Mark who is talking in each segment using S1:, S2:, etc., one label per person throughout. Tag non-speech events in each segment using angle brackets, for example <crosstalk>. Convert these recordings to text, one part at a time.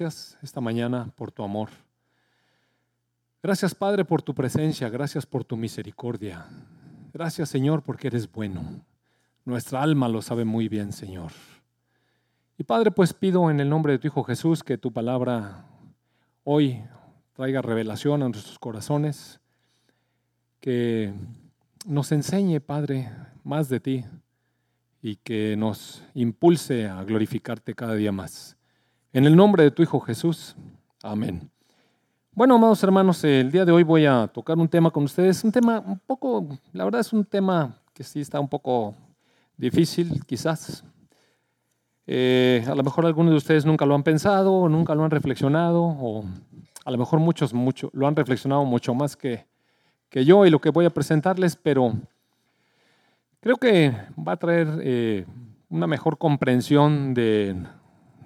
S1: esta mañana por tu amor. Gracias, Padre, por tu presencia. Gracias por tu misericordia. Gracias, Señor, porque eres bueno. Nuestra alma lo sabe muy bien, Señor. Y Padre, pues pido en el nombre de tu Hijo Jesús que tu palabra hoy traiga revelación a nuestros corazones, que nos enseñe, Padre, más de ti y que nos impulse a glorificarte cada día más. En el nombre de tu Hijo Jesús. Amén. Bueno, amados hermanos, el día de hoy voy a tocar un tema con ustedes, un tema un poco, la verdad es un tema que sí está un poco difícil, quizás. Eh, a lo mejor algunos de ustedes nunca lo han pensado, nunca lo han reflexionado, o a lo mejor muchos mucho, lo han reflexionado mucho más que, que yo y lo que voy a presentarles, pero creo que va a traer eh, una mejor comprensión de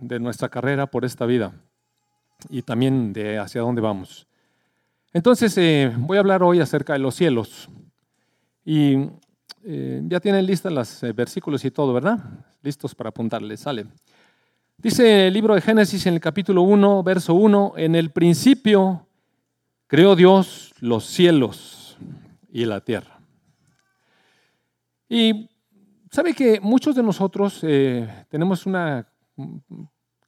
S1: de nuestra carrera por esta vida y también de hacia dónde vamos. Entonces, eh, voy a hablar hoy acerca de los cielos. Y eh, ya tienen listas los eh, versículos y todo, ¿verdad? Listos para apuntarles, sale. Dice el libro de Génesis en el capítulo 1, verso 1, en el principio creó Dios los cielos y la tierra. Y sabe que muchos de nosotros tenemos una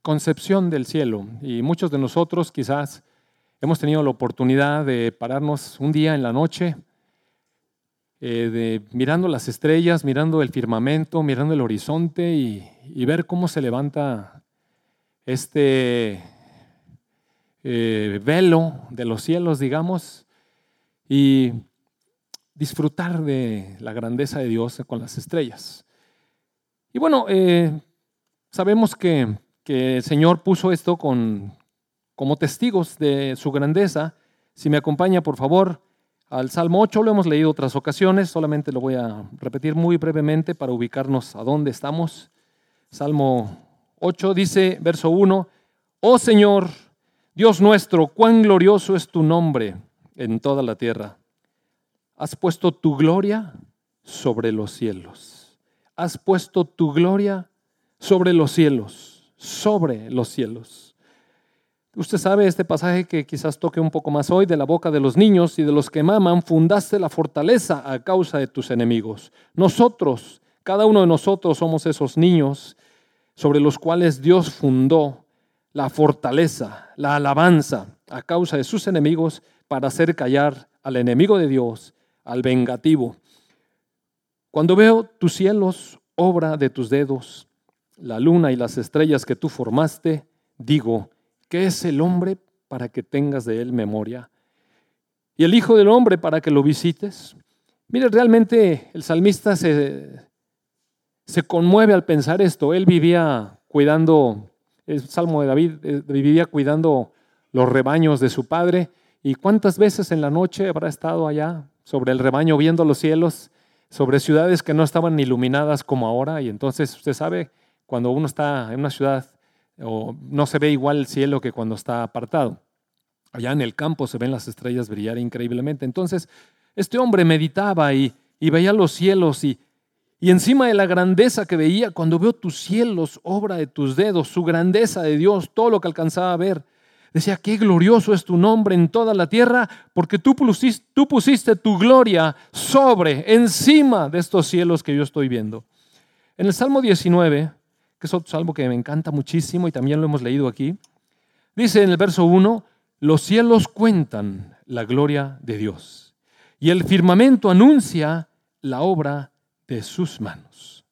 S1: concepción del cielo. Y muchos de nosotros quizás hemos tenido la oportunidad de pararnos un día en la noche, eh, de, mirando las estrellas, mirando el firmamento, mirando el horizonte y, ver cómo se levanta este eh, velo de los cielos, digamos, y disfrutar de la grandeza de Dios con las estrellas. Y bueno, eh, sabemos que que el Señor puso esto con, como testigos de su grandeza. Si me acompaña, por favor, al Salmo 8, lo hemos leído otras ocasiones, solamente lo voy a repetir muy brevemente para ubicarnos a dónde estamos. Salmo 8 dice, verso 1, Oh Señor, Dios nuestro, cuán glorioso es tu nombre en toda la tierra. Has puesto tu gloria sobre los cielos. Has puesto tu gloria sobre los cielos sobre los cielos. Usted sabe este pasaje que quizás toque un poco más hoy, de la boca de los niños y de los que maman, fundaste la fortaleza a causa de tus enemigos. Nosotros, cada uno de nosotros somos esos niños sobre los cuales Dios fundó la fortaleza, la alabanza a causa de sus enemigos para hacer callar al enemigo de Dios, al vengativo. Cuando veo tus cielos, obra de tus dedos, la luna y las estrellas que tú formaste, digo, ¿qué es el hombre para que tengas de él memoria? Y el Hijo del Hombre para que lo visites. Mire, realmente el salmista se, se conmueve al pensar esto. Él vivía cuidando, el Salmo de David, eh, vivía cuidando los rebaños de su padre. ¿Y cuántas veces en la noche habrá estado allá sobre el rebaño viendo los cielos, sobre ciudades que no estaban iluminadas como ahora? Y entonces usted sabe cuando uno está en una ciudad o no se ve igual el cielo que cuando está apartado. Allá en el campo se ven las estrellas brillar increíblemente. Entonces, este hombre meditaba y, veía los cielos y, y encima de la grandeza que veía, cuando veo tus cielos, obra de tus dedos, su grandeza de Dios, todo lo que alcanzaba a ver, decía, qué glorioso es tu nombre en toda la tierra, porque tú pusiste, tú pusiste tu gloria sobre, encima de estos cielos que yo estoy viendo. En el Salmo 19, que es otro salmo que me encanta muchísimo y también lo hemos leído aquí. Dice en el verso 1, los cielos cuentan la gloria de Dios y el firmamento anuncia la obra de sus manos.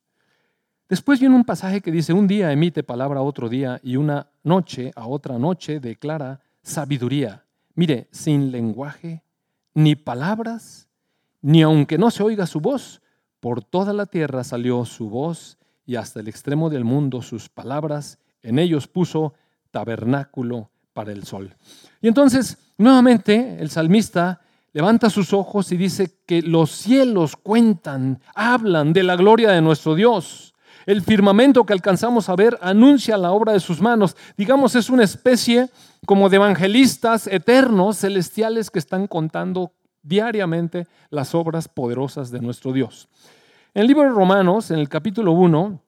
S1: Después viene un pasaje que dice, un día emite palabra a otro día y una noche a otra noche declara sabiduría. Mire, sin lenguaje, ni palabras, ni aunque no se oiga su voz, por toda la tierra salió su voz y hasta el extremo del mundo sus palabras, en ellos puso tabernáculo para el sol. Y entonces, nuevamente, el salmista levanta sus ojos y dice que los cielos cuentan, hablan de la gloria de nuestro Dios. El firmamento que alcanzamos a ver anuncia la obra de sus manos. Digamos, es una especie como de evangelistas eternos, celestiales, que están contando diariamente las obras poderosas de nuestro Dios. En el libro de Romanos, en el capítulo 1,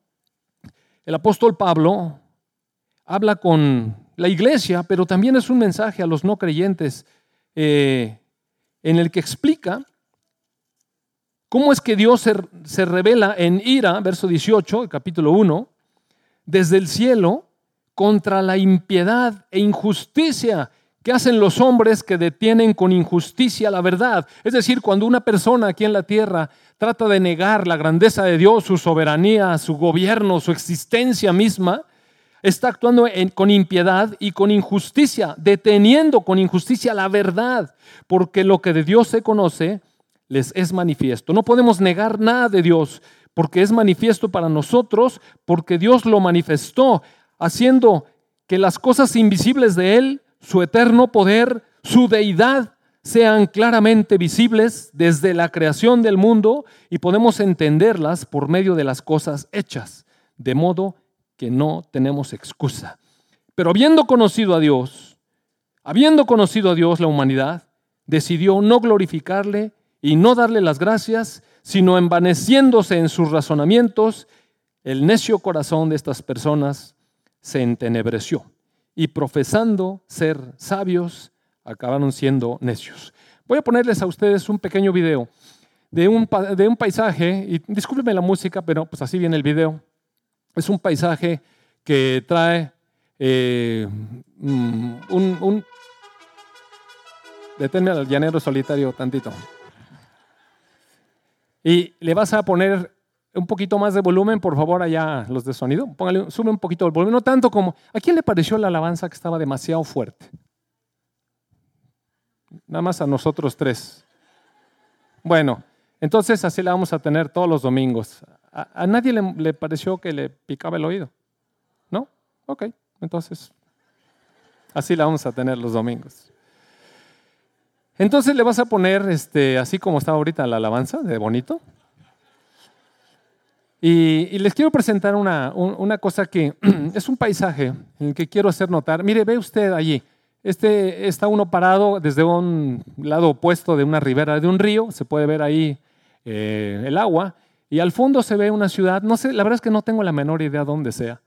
S1: el apóstol Pablo habla con la iglesia, pero también es un mensaje a los no creyentes eh, en el que explica cómo es que Dios se, revela en ira, verso 18, capítulo 1, desde el cielo contra la impiedad e injusticia que hacen los hombres que detienen con injusticia la verdad. Es decir, cuando una persona aquí en la tierra trata de negar la grandeza de Dios, su soberanía, su gobierno, su existencia misma, está actuando con impiedad y con injusticia, deteniendo con injusticia la verdad, porque lo que de Dios se conoce les es manifiesto. No podemos negar nada de Dios, porque es manifiesto para nosotros, porque Dios lo manifestó, haciendo que las cosas invisibles de Él su eterno poder, su deidad, sean claramente visibles desde la creación del mundo y podemos entenderlas por medio de las cosas hechas, de modo que no tenemos excusa. Pero habiendo conocido a Dios, habiendo conocido a Dios la humanidad, decidió no glorificarle y no darle las gracias, sino envaneciéndose en sus razonamientos, el necio corazón de estas personas se entenebreció y profesando ser sabios, acabaron siendo necios. Voy a ponerles a ustedes un pequeño video de un, de un paisaje, y discúlpenme la música, pero pues así viene el video. Es un paisaje que trae eh, mm, un, un... Deténme al llanero solitario tantito. Y le vas a poner un poquito más de volumen, por favor, allá los de sonido. Póngale, sube un poquito el volumen, no tanto como... ¿A quién le pareció la alabanza que estaba demasiado fuerte? Nada más a nosotros tres. Bueno, entonces así la vamos a tener todos los domingos. ¿A, nadie le, pareció que le picaba el oído? ¿No? Ok, entonces así la vamos a tener los domingos. Entonces le vas a poner, este, así como está ahorita la alabanza, de bonito. Y, les quiero presentar una, cosa que <clears throat> es un paisaje en el que quiero hacer notar. Mire, ve usted allí. Este está uno parado desde un lado opuesto de una ribera de un río. Se puede ver ahí eh, el agua. Y al fondo se ve una ciudad. No sé, la verdad es que no tengo la menor idea dónde sea.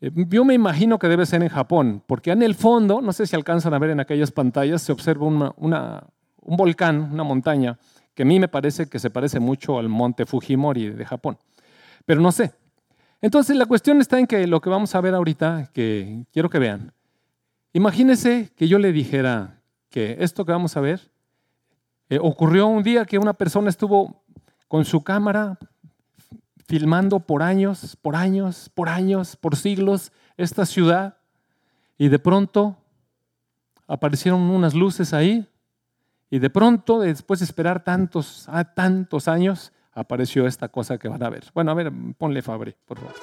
S1: Eh, yo me imagino que debe ser en Japón, porque en el fondo, no sé si alcanzan a ver en aquellas pantallas, se observa un volcán, una montaña, que a mí me parece que se parece mucho al monte Fujimori de Japón pero no sé. Entonces la cuestión está en que lo que vamos a ver ahorita, que quiero que vean, imagínense que yo le dijera que esto que vamos a ver eh, ocurrió un día que una persona estuvo con su cámara filmando por años, por años, por años, por siglos esta ciudad y de pronto aparecieron unas luces ahí y de pronto, después de esperar tantos, ah, tantos años, apareció esta cosa que van a ver. Bueno, a ver, ponle Fabri, por favor.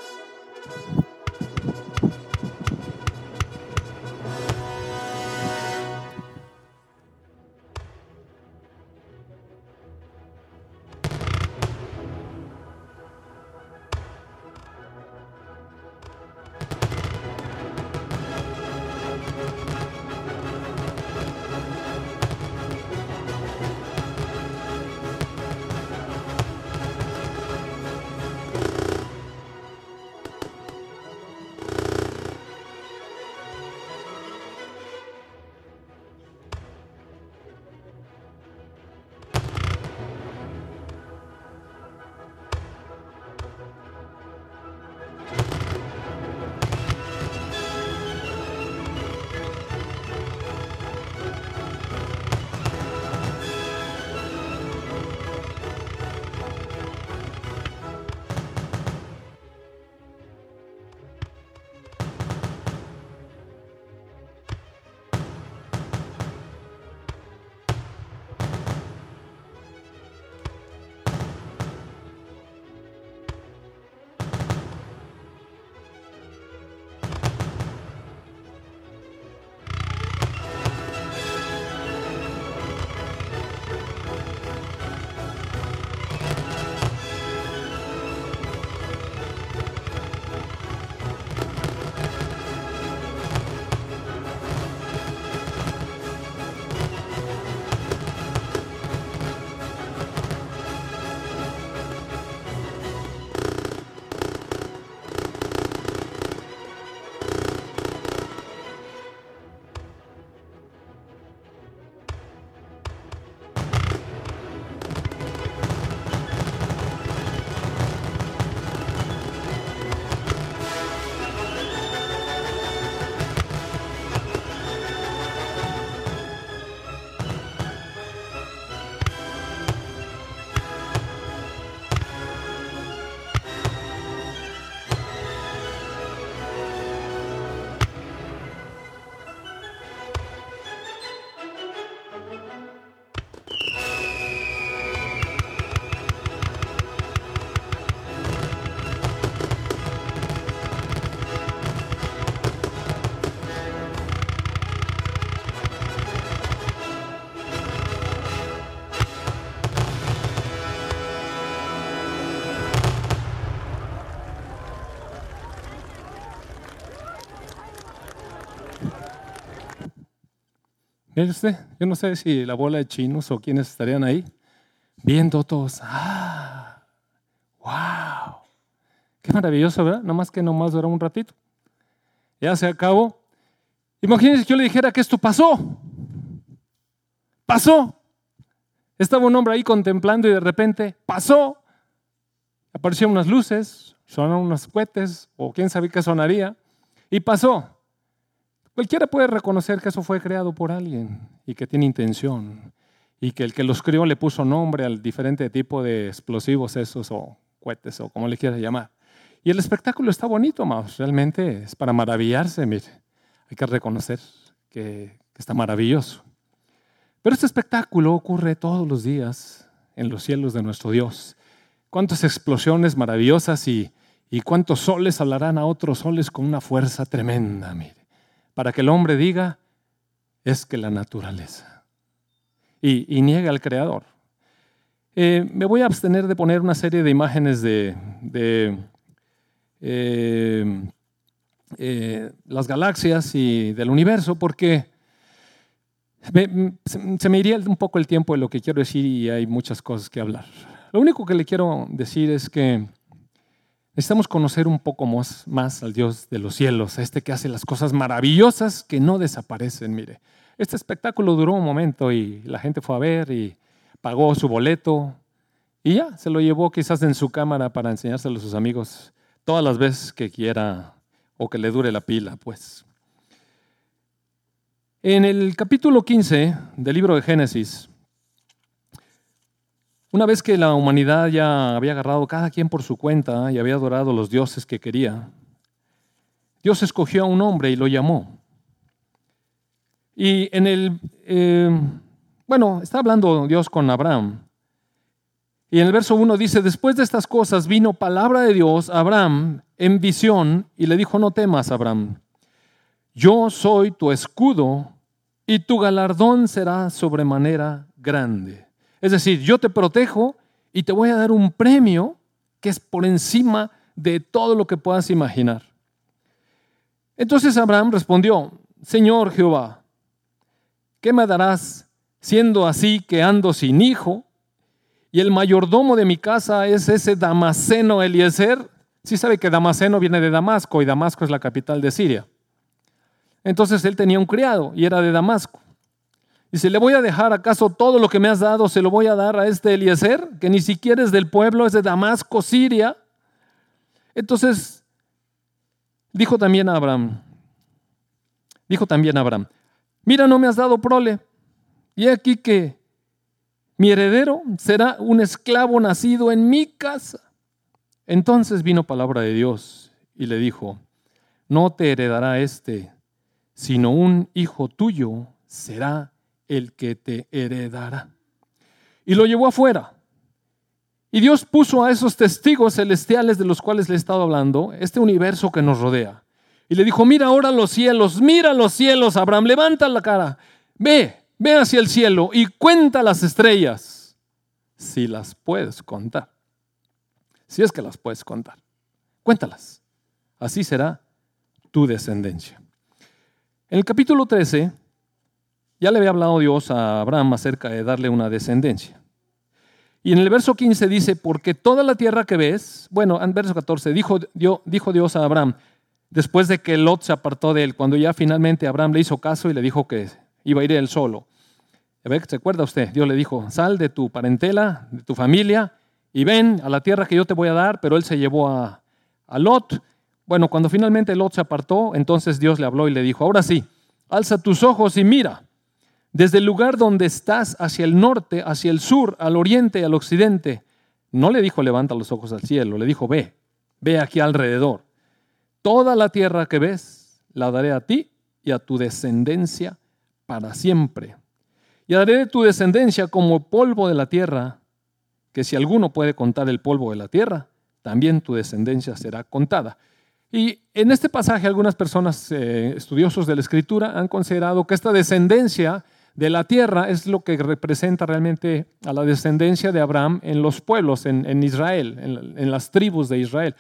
S1: Yo no sé si la bola de chinos o quienes estarían ahí, viendo todos. ¡Ah! ¡Wow! Qué maravilloso, ¿verdad? Nomás que nomás dura un ratito. Ya se acabó. Imagínense que yo le dijera que esto pasó. Pasó. Estaba un hombre ahí contemplando y de repente pasó. Aparecieron unas luces, sonaron unos cohetes o quién sabe qué sonaría y pasó. Cualquiera puede reconocer que eso fue creado por alguien y que tiene intención y que el que los crió le puso nombre al diferente tipo de explosivos esos o cohetes o como le quieras llamar. Y el espectáculo está bonito, amados. Realmente es para maravillarse, mire. Hay que reconocer que, que está maravilloso. Pero este espectáculo ocurre todos los días en los cielos de nuestro Dios. Cuántas explosiones maravillosas y, y cuántos soles hablarán a otros soles con una fuerza tremenda, mire para que el hombre diga, es que la naturaleza. Y, niega al Creador. Eh, me voy a abstener de poner una serie de imágenes de, eh, eh, las galaxias y del universo porque se me iría un poco el tiempo de lo que quiero decir y hay muchas cosas que hablar. Lo único que le quiero decir es que Necesitamos conocer un poco más, más, al Dios de los cielos, a este que hace las cosas maravillosas que no desaparecen. Mire, este espectáculo duró un momento y la gente fue a ver y pagó su boleto y ya, se lo llevó quizás en su cámara para enseñárselo a sus amigos todas las veces que quiera o que le dure la pila, pues. En el capítulo 15 del libro de Génesis, una vez que la humanidad ya había agarrado cada quien por su cuenta y había adorado los dioses que quería, Dios escogió a un hombre y lo llamó. Y en el, eh, bueno, está hablando Dios con Abraham. Y en el verso 1 dice, después de estas cosas vino palabra de Dios a Abraham en visión y le dijo, no temas, Abraham, yo soy tu escudo y tu galardón será sobremanera grande. Es decir, yo te protejo y te voy a dar un premio que es por encima de todo lo que puedas imaginar. Entonces Abraham respondió, Señor Jehová, ¿qué me darás siendo así que ando sin hijo? Y el mayordomo de mi casa es ese Damaseno Eliezer. Sí sabe que Damaseno viene de Damasco y Damasco es la capital de Siria. Entonces él tenía un criado y era de Damasco. Dice, ¿le voy a dejar acaso todo lo que me has dado? ¿Se lo voy a dar a este Eliezer, que ni siquiera es del pueblo, es de Damasco, Siria? Entonces, dijo también a Abraham, dijo también Abraham, mira, no me has dado prole, y aquí que mi heredero será un esclavo nacido en mi casa. Entonces vino palabra de Dios y le dijo, no te heredará este, sino un hijo tuyo será el que te heredará. Y lo llevó afuera. Y Dios puso a esos testigos celestiales de los cuales le he estado hablando, este universo que nos rodea. Y le dijo, mira ahora los cielos, mira los cielos, Abraham, levanta la cara, ve, ve hacia el cielo y cuenta las estrellas, si las puedes contar. Si es que las puedes contar, cuéntalas. Así será tu descendencia. En el capítulo 13 ya le había hablado Dios a Abraham acerca de darle una descendencia. Y en el verso 15 dice, porque toda la tierra que ves, bueno, en verso 14, dijo, dijo Dios a Abraham, después de que Lot se apartó de él, cuando ya finalmente Abraham le hizo caso y le dijo que iba a ir él solo. ¿Se acuerda usted? Dios le dijo, sal de tu parentela, de tu familia, y ven a la tierra que yo te voy a dar, pero él se llevó a, a Lot. Bueno, cuando finalmente Lot se apartó, entonces Dios le habló y le dijo, ahora sí, alza tus ojos y mira desde el lugar donde estás hacia el norte, hacia el sur, al oriente y al occidente. No le dijo levanta los ojos al cielo, le dijo ve, ve aquí alrededor. Toda la tierra que ves la daré a ti y a tu descendencia para siempre. Y haré de tu descendencia como polvo de la tierra, que si alguno puede contar el polvo de la tierra, también tu descendencia será contada. Y en este pasaje algunas personas eh, estudiosos de la escritura han considerado que esta descendencia de la tierra es lo que representa realmente a la descendencia de Abraham en los pueblos, en, Israel, en, las tribus de Israel.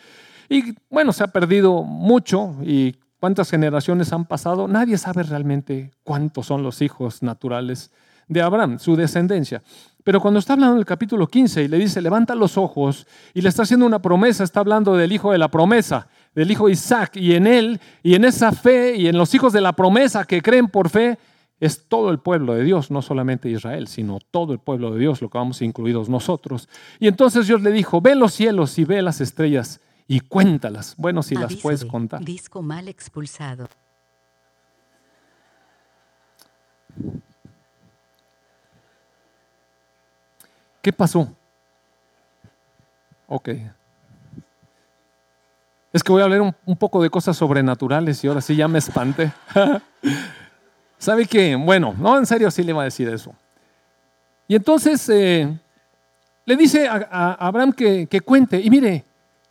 S1: Y bueno, se ha perdido mucho y cuántas generaciones han pasado, nadie sabe realmente cuántos son los hijos naturales de Abraham, su descendencia. Pero cuando está hablando en el capítulo 15 y le dice, levanta los ojos y le está haciendo una promesa, está hablando del hijo de la promesa, del hijo Isaac, y en él, y en esa fe, y en los hijos de la promesa que creen por fe, es todo el pueblo de Dios, no solamente Israel, sino todo el pueblo de Dios, lo que vamos incluidos nosotros. Y entonces Dios le dijo, ve los cielos y ve las estrellas y cuéntalas. Bueno, si las puedes contar.
S2: Disco mal expulsado.
S1: ¿Qué pasó? Ok. Es que voy a hablar un, poco de cosas sobrenaturales y ahora sí ya me espanté. <laughs> ¿Sabe qué? Bueno, no, en serio sí le va a decir eso. Y entonces eh, le dice a, Abraham que, que, cuente. Y mire,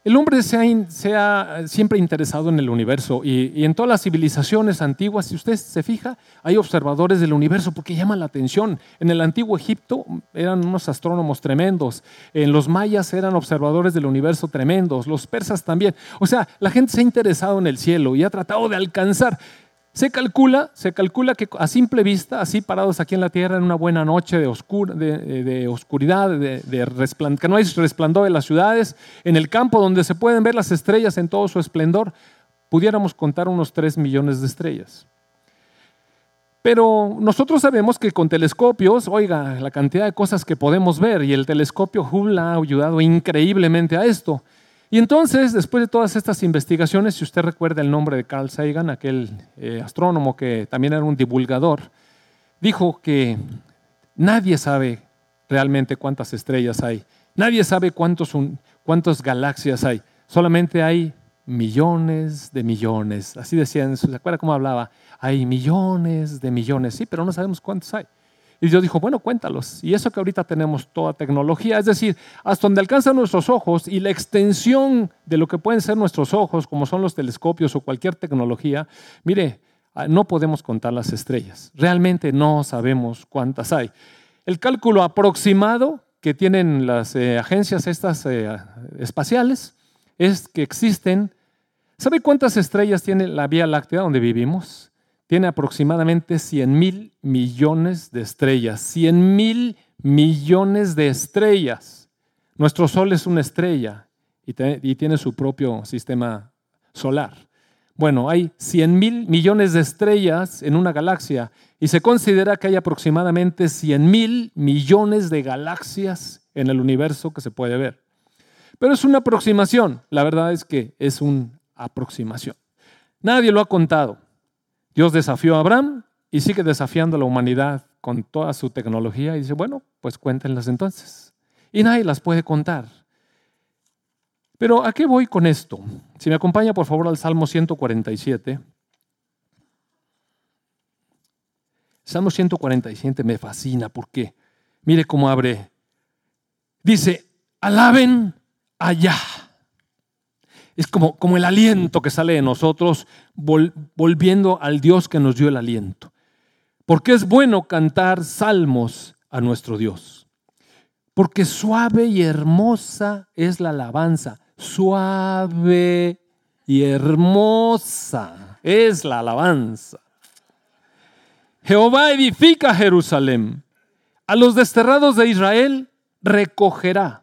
S1: el hombre se ha, siempre interesado en el universo y, en todas las civilizaciones antiguas, si usted se fija, hay observadores del universo porque llama la atención. En el antiguo Egipto eran unos astrónomos tremendos, en los mayas eran observadores del universo tremendos, los persas también. O sea, la gente se ha interesado en el cielo y ha tratado de alcanzar. Se calcula, se calcula que a simple vista, así parados aquí en la tierra en una buena noche de, de, oscuridad, de, que no hay resplandor de las ciudades, en el campo donde se pueden ver las estrellas en todo su esplendor, pudiéramos contar unos 3 millones de estrellas. Pero nosotros sabemos que con telescopios, oiga, la cantidad de cosas que podemos ver, y el telescopio Hubble ha ayudado increíblemente a esto. Y entonces, después de todas estas investigaciones, si usted recuerda el nombre de Carl Sagan, aquel eh, astrónomo que también era un divulgador, dijo que nadie sabe realmente cuántas estrellas hay, nadie sabe cuántos, cuántas galaxias hay, solamente hay millones de millones. Así decían, ¿se acuerda cómo hablaba? Hay millones de millones, sí, pero no sabemos cuántos hay. Y Dios dijo, bueno, cuéntalos. Y eso que ahorita tenemos toda tecnología, es decir, hasta donde alcanzan nuestros ojos y la extensión de lo que pueden ser nuestros ojos, como son los telescopios o cualquier tecnología, mire, ah, no podemos contar las estrellas. Realmente no sabemos cuántas hay. El cálculo aproximado que tienen las eh, agencias estas eh, espaciales es que existen, ¿sabe cuántas estrellas tiene la Vía Láctea donde vivimos? Tiene aproximadamente 100 mil millones de estrellas. 100 mil millones de estrellas. Nuestro Sol es una estrella y, tiene su propio sistema solar. Bueno, hay 100 mil millones de estrellas en una galaxia y se considera que hay aproximadamente 100 mil millones de galaxias en el universo que se puede ver. Pero es una aproximación, la verdad es que es una aproximación. Nadie lo ha contado. Dios desafió a Abraham y sigue desafiando a la humanidad con toda su tecnología y dice, bueno, pues cuéntenlas entonces. Y nadie las puede contar. Pero ¿a qué voy con esto? Si me acompaña por favor al Salmo 147. Salmo 147 me fascina porque mire cómo abre. Dice, alaben allá es como, como el aliento que sale de nosotros volviendo al Dios que nos dio el aliento. Porque es bueno cantar salmos a nuestro Dios. Porque suave y hermosa es la alabanza. Suave y hermosa es la alabanza. Jehová edifica Jerusalén. A los desterrados de Israel recogerá.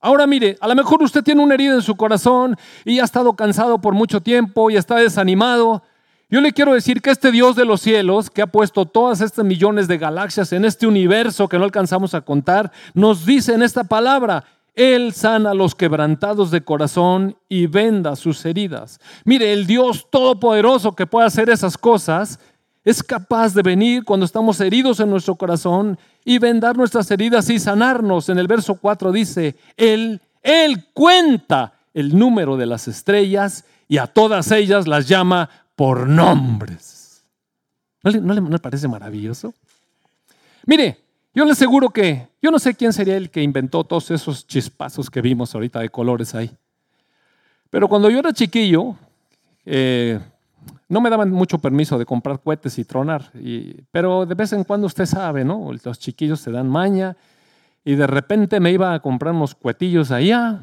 S1: Ahora mire, a lo mejor usted tiene una herida en su corazón y ha estado cansado por mucho tiempo y está desanimado. Yo le quiero decir que este Dios de los cielos, que ha puesto todas estas millones de galaxias en este universo que no alcanzamos a contar, nos dice en esta palabra, Él sana a los quebrantados de corazón y venda sus heridas. Mire, el Dios todopoderoso que puede hacer esas cosas, es capaz de venir cuando estamos heridos en nuestro corazón y vendar nuestras heridas y sanarnos. En el verso 4 dice, Él, Él cuenta el número de las estrellas y a todas ellas las llama por nombres. ¿No le, parece maravilloso? Mire, yo le aseguro que yo no sé quién sería el que inventó todos esos chispazos que vimos ahorita de colores ahí. Pero cuando yo era chiquillo, eh, no me daban mucho permiso de comprar cohetes y tronar, pero de vez en cuando usted sabe, ¿no? Los chiquillos se dan maña y de repente me iba a comprar unos cohetillos allá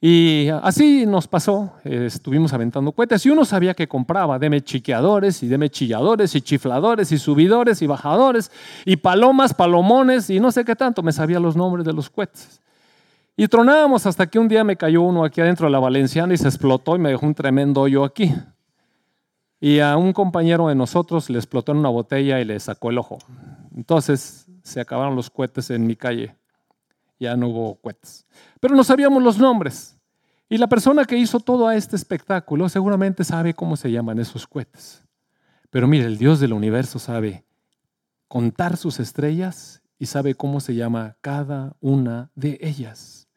S1: Y así nos pasó, eh, estuvimos aventando cohetes y uno sabía que compraba, deme chiqueadores y deme chilladores y chifladores y subidores y bajadores y palomas, palomones y no sé qué tanto, me sabía los nombres de los cohetes. Y tronábamos hasta que un día me cayó uno aquí adentro de la Valenciana y se explotó y me dejó un tremendo hoyo aquí. Y a un compañero de nosotros le explotó en una botella y le sacó el ojo. Entonces se acabaron los cohetes en mi calle. Ya no hubo cohetes. Pero no sabíamos los nombres. Y la persona que hizo todo este espectáculo seguramente sabe cómo se llaman esos cohetes. Pero mire, el Dios del universo sabe contar sus estrellas y sabe cómo se llama cada una de ellas.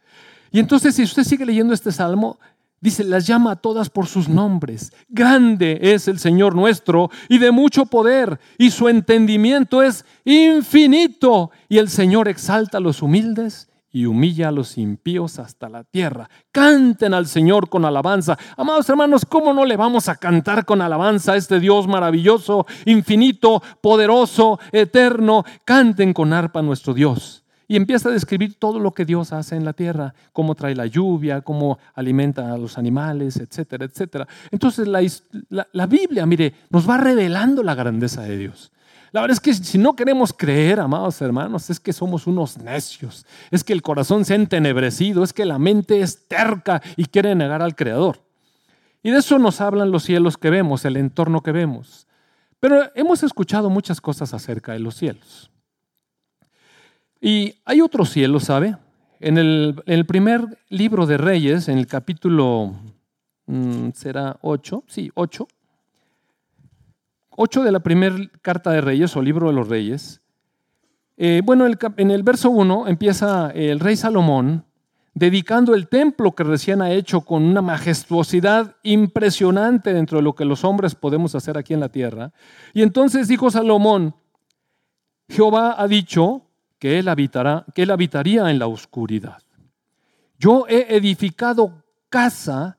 S1: Y entonces si usted sigue leyendo este salmo, dice, las llama a todas por sus nombres. Grande es el Señor nuestro y de mucho poder y su entendimiento es infinito. Y el Señor exalta a los humildes y humilla a los impíos hasta la tierra. Canten al Señor con alabanza. Amados hermanos, ¿cómo no le vamos a cantar con alabanza a este Dios maravilloso, infinito, poderoso, eterno? Canten con arpa nuestro Dios. Y empieza a describir todo lo que Dios hace en la tierra, cómo trae la lluvia, cómo alimenta a los animales, etcétera, etcétera. Entonces la, la Biblia, mire, nos va revelando la grandeza de Dios. La verdad es que si no queremos creer, amados hermanos, es que somos unos necios, es que el corazón se ha entenebrecido, es que la mente es terca y quiere negar al Creador. Y de eso nos hablan los cielos que vemos, el entorno que vemos. Pero hemos escuchado muchas cosas acerca de los cielos. Y hay otro cielo, ¿sabe? En el, primer libro de Reyes, en el capítulo, mm, ¿será 8? Sí, 8. 8 de la primera carta de Reyes o libro de los Reyes. Eh, bueno, en el verso 1 empieza el rey Salomón dedicando el templo que recién ha hecho con una majestuosidad impresionante dentro de lo que los hombres podemos hacer aquí en la tierra. Y entonces dijo Salomón, Jehová ha dicho que él, habitará, que él habitaría en la oscuridad. Yo he edificado casa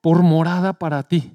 S1: por morada para ti,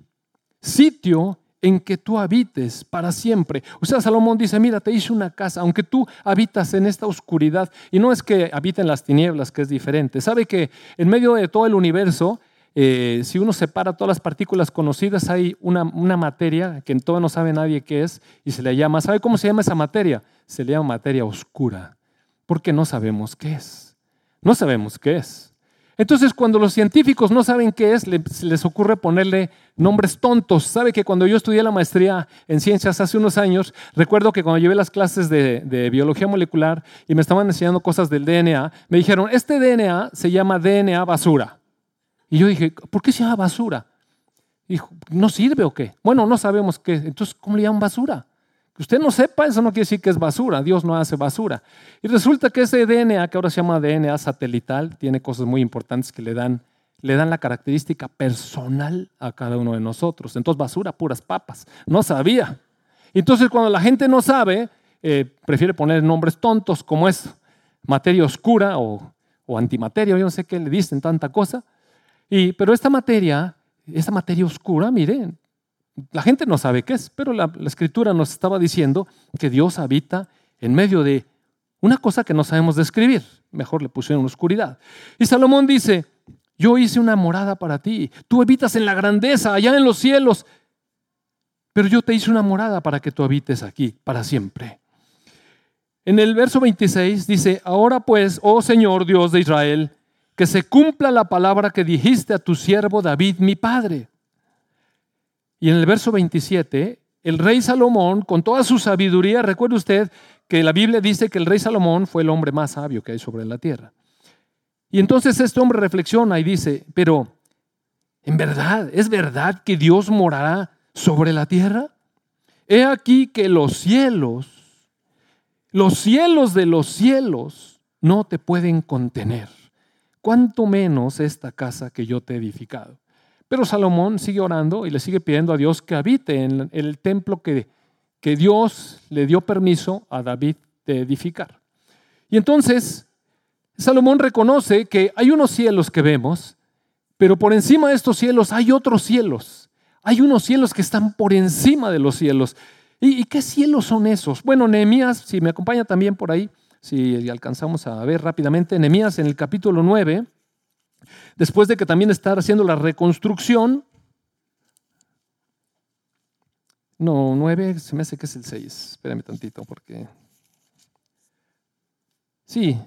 S1: sitio en que tú habites para siempre. O sea, Salomón dice, mira, te hice una casa, aunque tú habitas en esta oscuridad, y no es que habite en las tinieblas, que es diferente. Sabe que en medio de todo el universo, eh, si uno separa todas las partículas conocidas, hay una, una materia que en todo no sabe nadie qué es, y se le llama, ¿sabe cómo se llama esa materia? Se le llama materia oscura, porque no sabemos qué es. No sabemos qué es. Entonces, cuando los científicos no saben qué es, les ocurre ponerle nombres tontos. Sabe que cuando yo estudié la maestría en ciencias hace unos años, recuerdo que cuando llevé las clases de, biología molecular y me estaban enseñando cosas del DNA, me dijeron, este DNA se llama DNA basura. Y yo dije, ¿por qué se llama basura? dijo, ¿no sirve o qué? Bueno, no sabemos qué. Entonces, ¿cómo le llaman basura? Que usted no sepa, eso no quiere decir que es basura. Dios no hace basura. Y resulta que ese DNA, que ahora se llama DNA satelital, tiene cosas muy importantes que le dan, le dan la característica personal a cada uno de nosotros. Entonces, basura, puras papas. No sabía. Entonces, cuando la gente no sabe, eh, prefiere poner nombres tontos como es materia oscura o, o antimateria, yo no sé qué le dicen tanta cosa. Y, pero esta materia, esta materia oscura, miren, la gente no sabe qué es, pero la, escritura nos estaba diciendo que Dios habita en medio de una cosa que no sabemos describir. Mejor le pusieron oscuridad. Y Salomón dice, yo hice una morada para ti. Tú habitas en la grandeza, allá en los cielos. Pero yo te hice una morada para que tú habites aquí para siempre. En el verso 26 dice, ahora pues, oh Señor Dios de Israel, que se cumpla la palabra que dijiste a tu siervo David, mi padre. Y en el verso 27, el rey Salomón, con toda su sabiduría, recuerde usted que la Biblia dice que el rey Salomón fue el hombre más sabio que hay sobre la tierra. Y entonces este hombre reflexiona y dice, pero, ¿en verdad, es verdad que Dios morará sobre la tierra? He aquí que los cielos, los cielos de los cielos, no te pueden contener. Cuanto menos esta casa que yo te he edificado. Pero Salomón sigue orando y le sigue pidiendo a Dios que habite en el templo que, que Dios le dio permiso a David de edificar. Y entonces Salomón reconoce que hay unos cielos que vemos, pero por encima de estos cielos hay otros cielos. Hay unos cielos que están por encima de los cielos. ¿Y, qué cielos son esos? Bueno, Nehemías, si me acompaña también por ahí, si alcanzamos a ver rápidamente, Nehemías en el capítulo 9, Después de que también está haciendo la reconstrucción. No, 9, se me hace que es el 6. Espérame tantito porque... Sí.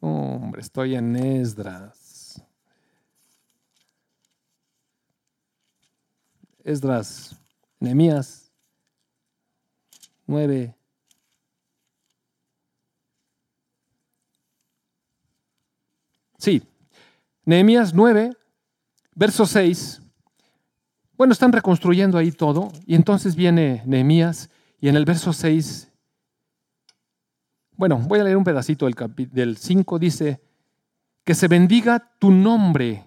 S1: hombre, estoy en Esdras. Esdras, Nehemías 9. Sí, Nehemías 9, verso 6. Bueno, están reconstruyendo ahí todo y entonces viene Nehemías y en el verso 6, bueno, voy a leer un pedacito del, del 5, dice, que se bendiga tu nombre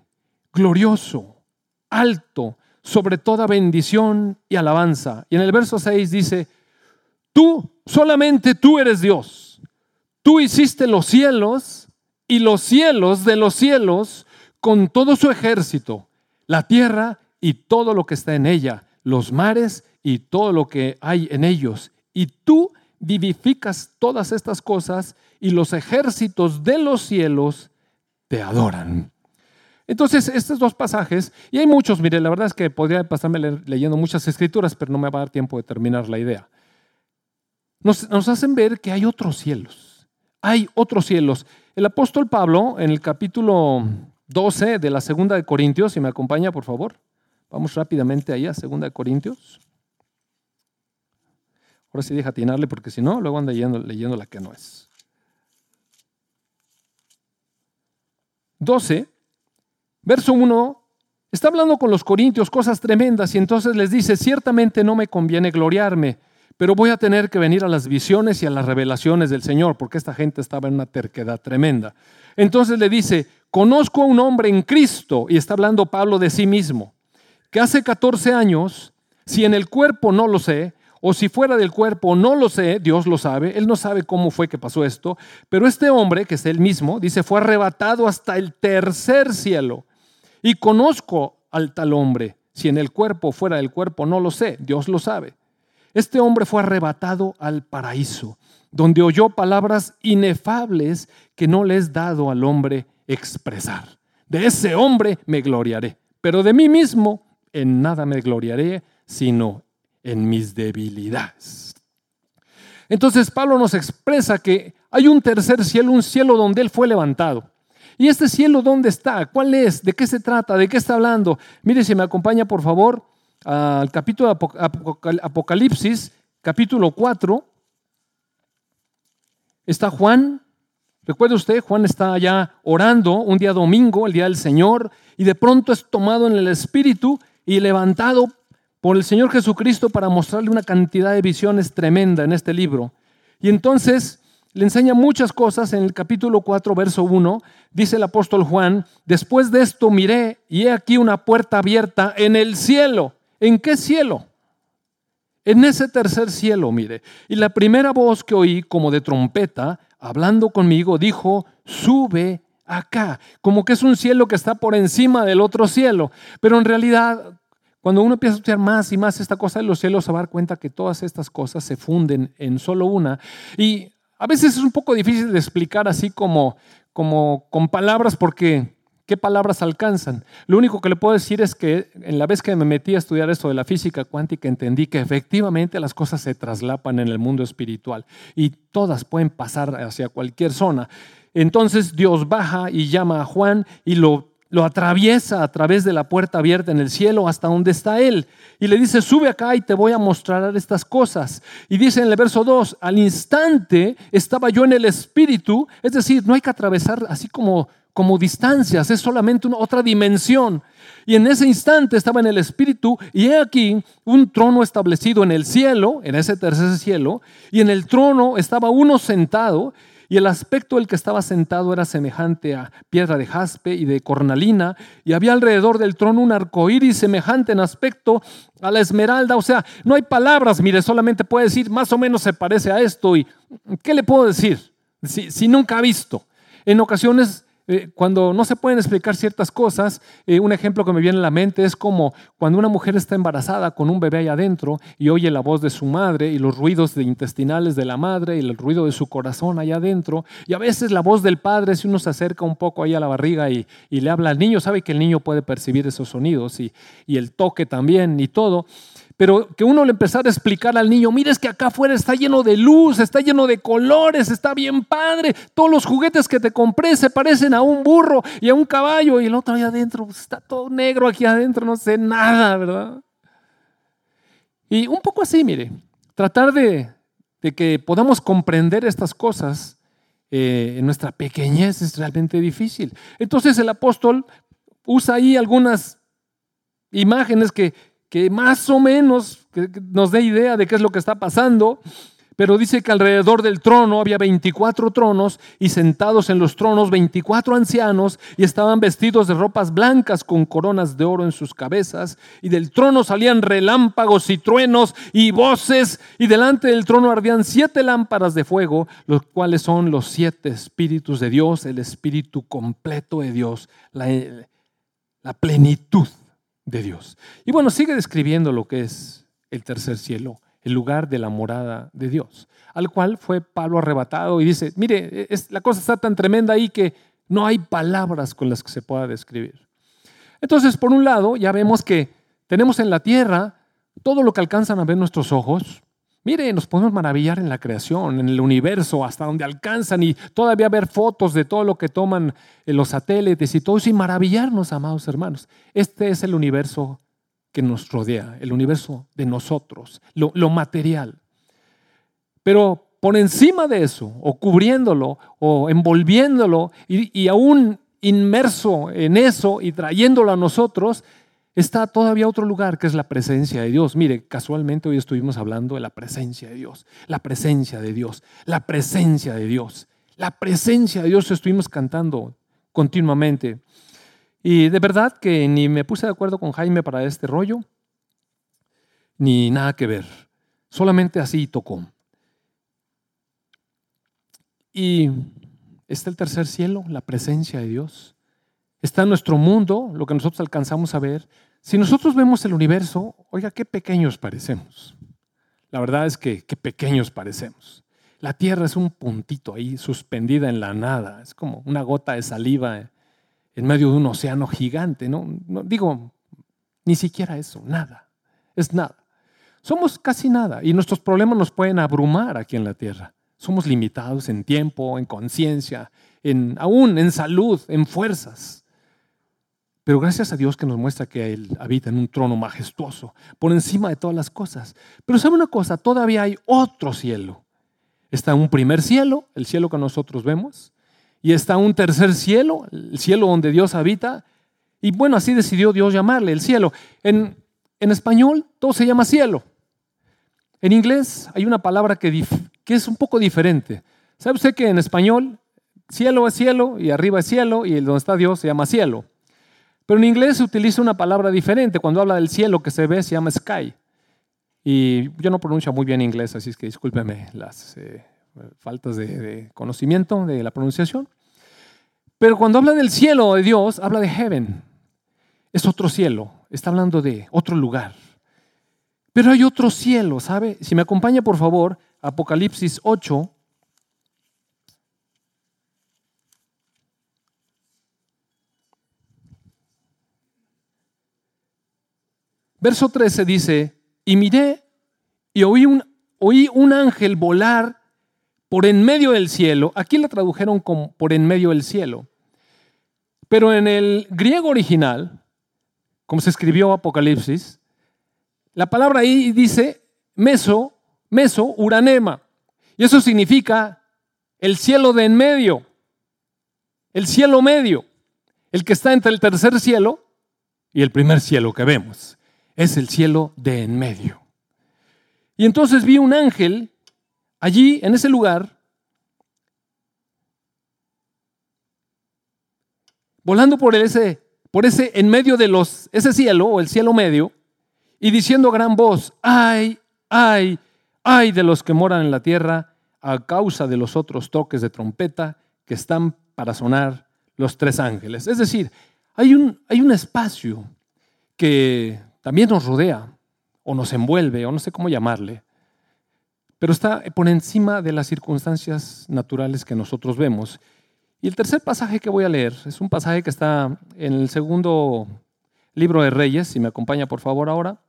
S1: glorioso, alto, sobre toda bendición y alabanza. Y en el verso 6 dice, tú, solamente tú eres Dios. Tú hiciste los cielos y los cielos de los cielos con todo su ejército, la tierra y todo lo que está en ella, los mares y todo lo que hay en ellos. Y tú vivificas todas estas cosas y los ejércitos de los cielos te adoran. Entonces, estos dos pasajes, y hay muchos, mire, la verdad es que podría pasarme leyendo muchas escrituras, pero no me va a dar tiempo de terminar la idea. Nos, nos hacen ver que hay otros cielos, hay otros cielos. El apóstol Pablo, en el capítulo 12 de la segunda de Corintios, si me acompaña, por favor. Vamos rápidamente allá, segunda de Corintios. Ahora sí deja atinarle, porque si no, luego anda leyendo, leyendo la que no es. 12, verso 1, está hablando con los corintios cosas tremendas y entonces les dice, ciertamente no me conviene gloriarme pero voy a tener que venir a las visiones y a las revelaciones del Señor, porque esta gente estaba en una terquedad tremenda. Entonces le dice, conozco a un hombre en Cristo, y está hablando Pablo de sí mismo, que hace 14 años, si en el cuerpo no lo sé, o si fuera del cuerpo no lo sé, Dios lo sabe, Él no sabe cómo fue que pasó esto, pero este hombre, que es él mismo, dice, fue arrebatado hasta el tercer cielo. Y conozco al tal hombre, si en el cuerpo fuera del cuerpo no lo sé, Dios lo sabe. Este hombre fue arrebatado al paraíso, donde oyó palabras inefables que no le es dado al hombre expresar. De ese hombre me gloriaré, pero de mí mismo en nada me gloriaré, sino en mis debilidades. Entonces Pablo nos expresa que hay un tercer cielo, un cielo donde él fue levantado. ¿Y este cielo dónde está? ¿Cuál es? ¿De qué se trata? ¿De qué está hablando? Mire si me acompaña por favor al capítulo de Apocalipsis, capítulo 4, está Juan. Recuerde usted, Juan está allá orando un día domingo, el día del Señor, y de pronto es tomado en el Espíritu y levantado por el Señor Jesucristo para mostrarle una cantidad de visiones tremenda en este libro. Y entonces le enseña muchas cosas en el capítulo 4, verso 1. Dice el apóstol Juan, después de esto miré y he aquí una puerta abierta en el cielo. ¿En qué cielo? En ese tercer cielo, mire. Y la primera voz que oí como de trompeta, hablando conmigo, dijo, sube acá. Como que es un cielo que está por encima del otro cielo. Pero en realidad, cuando uno empieza a estudiar más y más esta cosa de los cielos, se va a dar cuenta que todas estas cosas se funden en solo una. Y a veces es un poco difícil de explicar así como, como con palabras porque ¿Qué palabras alcanzan? Lo único que le puedo decir es que en la vez que me metí a estudiar esto de la física cuántica, entendí que efectivamente las cosas se traslapan en el mundo espiritual y todas pueden pasar hacia cualquier zona. Entonces Dios baja y llama a Juan y lo, lo atraviesa a través de la puerta abierta en el cielo hasta donde está él. Y le dice, sube acá y te voy a mostrar estas cosas. Y dice en el verso 2, al instante estaba yo en el espíritu, es decir, no hay que atravesar así como como distancias, es solamente una, otra dimensión. Y en ese instante estaba en el Espíritu y he aquí un trono establecido en el cielo, en ese tercer cielo, y en el trono estaba uno sentado y el aspecto del que estaba sentado era semejante a piedra de jaspe y de cornalina, y había alrededor del trono un arcoíris semejante en aspecto a la esmeralda. O sea, no hay palabras, mire, solamente puede decir, más o menos se parece a esto. ¿Y qué le puedo decir? Si, si nunca ha visto. En ocasiones eh, cuando no se pueden explicar ciertas cosas, eh, un ejemplo que me viene a la mente es como cuando una mujer está embarazada con un bebé ahí adentro y oye la voz de su madre y los ruidos intestinales de la madre y el ruido de su corazón allá adentro. Y a veces la voz del padre, si uno se acerca un poco ahí a la barriga y, le habla al niño, sabe que el niño puede percibir esos sonidos y, y el toque también y todo pero que uno le empezara a explicar al niño, mires que acá afuera está lleno de luz, está lleno de colores, está bien padre, todos los juguetes que te compré se parecen a un burro y a un caballo y el otro ahí adentro, pues, está todo negro aquí adentro, no sé nada, ¿verdad? Y un poco así, mire, tratar de, que podamos comprender estas cosas eh, en nuestra pequeñez es realmente difícil. Entonces el apóstol usa ahí algunas imágenes que, que más o menos nos dé idea de qué es lo que está pasando, pero dice que alrededor del trono había 24 tronos y sentados en los tronos 24 ancianos y estaban vestidos de ropas blancas con coronas de oro en sus cabezas y del trono salían relámpagos y truenos y voces y delante del trono ardían siete lámparas de fuego, los cuales son los siete espíritus de Dios, el espíritu completo de Dios, la, la plenitud de Dios. Y bueno, sigue describiendo lo que es el tercer cielo, el lugar de la morada de Dios, al cual fue Pablo arrebatado y dice, mire, es, la cosa está tan tremenda ahí que no hay palabras con las que se pueda describir. Entonces, por un lado, ya vemos que tenemos en la tierra todo lo que alcanzan a ver nuestros ojos, Mire, nos podemos maravillar en la creación, en el universo, hasta donde alcanzan y todavía ver fotos de todo lo que toman eh, los satélites y todo eso y maravillarnos, amados hermanos. Este es el universo que nos rodea, el universo de nosotros, lo, material. Pero por encima de eso, o cubriéndolo, o envolviéndolo, y, y aún inmerso en eso y trayéndolo a nosotros, está todavía otro lugar que es la presencia de Dios. Mire, casualmente hoy estuvimos hablando de la presencia de Dios, la presencia de Dios, la presencia de Dios, la presencia de Dios estuvimos cantando continuamente. Y de verdad que ni me puse de acuerdo con Jaime para este rollo, ni nada que ver. Solamente así tocó. Y está el tercer cielo, la presencia de Dios. Está nuestro mundo, lo que nosotros alcanzamos a ver, si nosotros vemos el universo, oiga, qué pequeños parecemos. La verdad es que qué pequeños parecemos. La Tierra es un puntito ahí suspendida en la nada, es como una gota de saliva en medio de un océano gigante, ¿no? digo, ni siquiera eso, nada, es nada. Somos casi nada y nuestros problemas nos pueden abrumar aquí en la Tierra. Somos limitados en tiempo, en conciencia, en, aún en salud, en fuerzas. Pero gracias a Dios que nos muestra que Él habita en un trono majestuoso, por encima de todas las cosas. Pero sabe una cosa, todavía hay otro cielo. Está un primer cielo, el cielo que nosotros vemos, y está un tercer cielo, el cielo donde Dios habita. Y bueno, así decidió Dios llamarle el cielo. En, en español todo se llama cielo. En inglés hay una palabra que, que es un poco diferente. ¿Sabe usted que en español cielo es cielo y arriba es cielo y donde está Dios se llama cielo? Pero en inglés se utiliza una palabra diferente. Cuando habla del cielo que se ve, se llama sky. Y yo no pronuncio muy bien inglés, así es que discúlpeme las eh, faltas de, conocimiento de la pronunciación. Pero cuando habla del cielo de Dios, habla de heaven. Es otro cielo. Está hablando de otro lugar. Pero hay otro cielo, ¿sabe? Si me acompaña, por favor, Apocalipsis 8, Verso 13 dice, y miré y oí un, oí un ángel volar por en medio del cielo. Aquí la tradujeron como por en medio del cielo. Pero en el griego original, como se escribió Apocalipsis, la palabra ahí dice meso, meso, uranema. Y eso significa el cielo de en medio, el cielo medio, el que está entre el tercer cielo y el primer cielo que vemos es el cielo de en medio. Y entonces vi un ángel allí, en ese lugar, volando por ese, por ese en medio de los, ese cielo, o el cielo medio, y diciendo a gran voz, ay, ay, ay de los que moran en la tierra a causa de los otros toques de trompeta que están para sonar los tres ángeles. Es decir, hay un, hay un espacio que también nos rodea o nos envuelve, o no sé cómo llamarle, pero está por encima de las circunstancias naturales que nosotros vemos. Y el tercer pasaje que voy a leer es un pasaje que está en el segundo libro de Reyes, si me acompaña por favor ahora.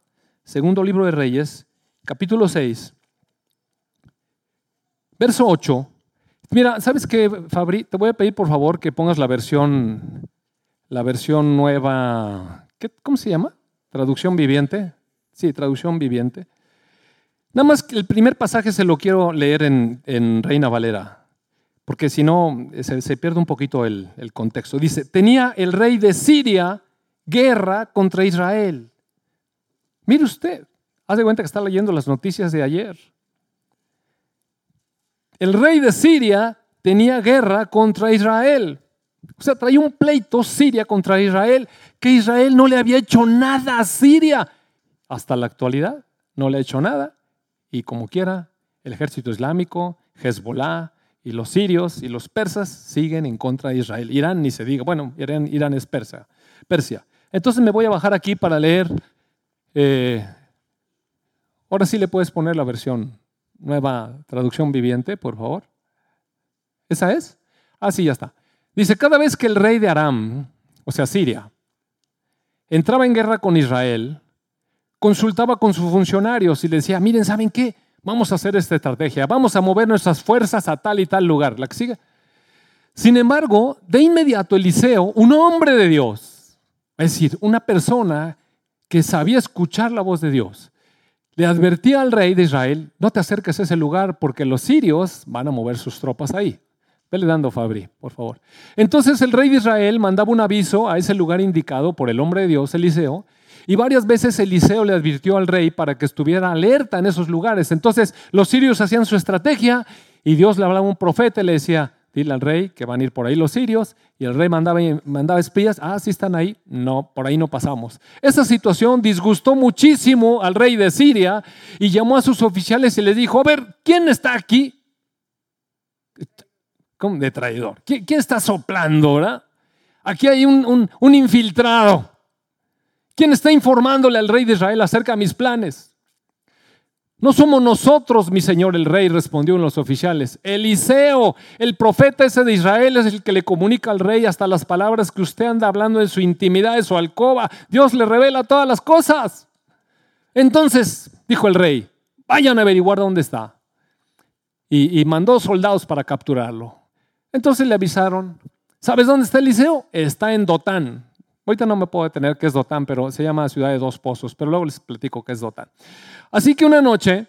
S1: Segundo libro de Reyes, capítulo 6, verso 8. Mira, ¿sabes qué, Fabri? Te voy a pedir por favor que pongas la versión, la versión nueva, ¿cómo se llama? Traducción viviente. Sí, traducción viviente. Nada más que el primer pasaje se lo quiero leer en, Reina Valera, porque si no se, pierde un poquito el, el contexto. Dice, tenía el rey de Siria guerra contra Israel. Mire usted, haz de cuenta que está leyendo las noticias de ayer. El rey de Siria tenía guerra contra Israel. O sea, traía un pleito Siria contra Israel, que Israel no le había hecho nada a Siria. Hasta la actualidad no le ha hecho nada. Y como quiera, el ejército islámico, Hezbollah y los sirios y los persas siguen en contra de Israel. Irán ni se diga, bueno, Irán, es Persia. Persia. Entonces me voy a bajar aquí para leer. Eh, ahora sí le puedes poner la versión nueva traducción viviente, por favor. ¿Esa es? Ah, sí, ya está. Dice, cada vez que el rey de Aram, o sea, Siria, entraba en guerra con Israel, consultaba con sus funcionarios y le decía, miren, ¿saben qué? Vamos a hacer esta estrategia, vamos a mover nuestras fuerzas a tal y tal lugar. La que sigue. Sin embargo, de inmediato Eliseo, un hombre de Dios, es decir, una persona que sabía escuchar la voz de Dios, le advertía al rey de Israel, no te acerques a ese lugar porque los sirios van a mover sus tropas ahí. Vele dando, Fabri, por favor. Entonces el rey de Israel mandaba un aviso a ese lugar indicado por el hombre de Dios, Eliseo, y varias veces Eliseo le advirtió al rey para que estuviera alerta en esos lugares. Entonces los sirios hacían su estrategia y Dios le hablaba a un profeta y le decía, dile al rey que van a ir por ahí los sirios. Y el rey mandaba, mandaba espías, ah, sí están ahí. No, por ahí no pasamos. Esa situación disgustó muchísimo al rey de Siria y llamó a sus oficiales y le dijo, a ver, ¿quién está aquí? ¿Cómo de traidor? ¿Quién, está soplando, verdad? Aquí hay un, infiltrado. ¿Quién está informándole al rey de Israel acerca de mis planes? No somos nosotros, mi señor el rey, respondieron los oficiales. Eliseo, el profeta ese de Israel, es el que le comunica al rey hasta las palabras que usted anda hablando en su intimidad, en su alcoba. Dios le revela todas las cosas. Entonces, dijo el rey, vayan a averiguar dónde está. Y mandó soldados para capturarlo. Entonces le avisaron, ¿sabes dónde está Eliseo? Está en Dotán. Ahorita no me puedo detener qué es Dotán, pero se llama Ciudad de Dos Pozos, pero luego les platico qué es Dotán. Así que una noche,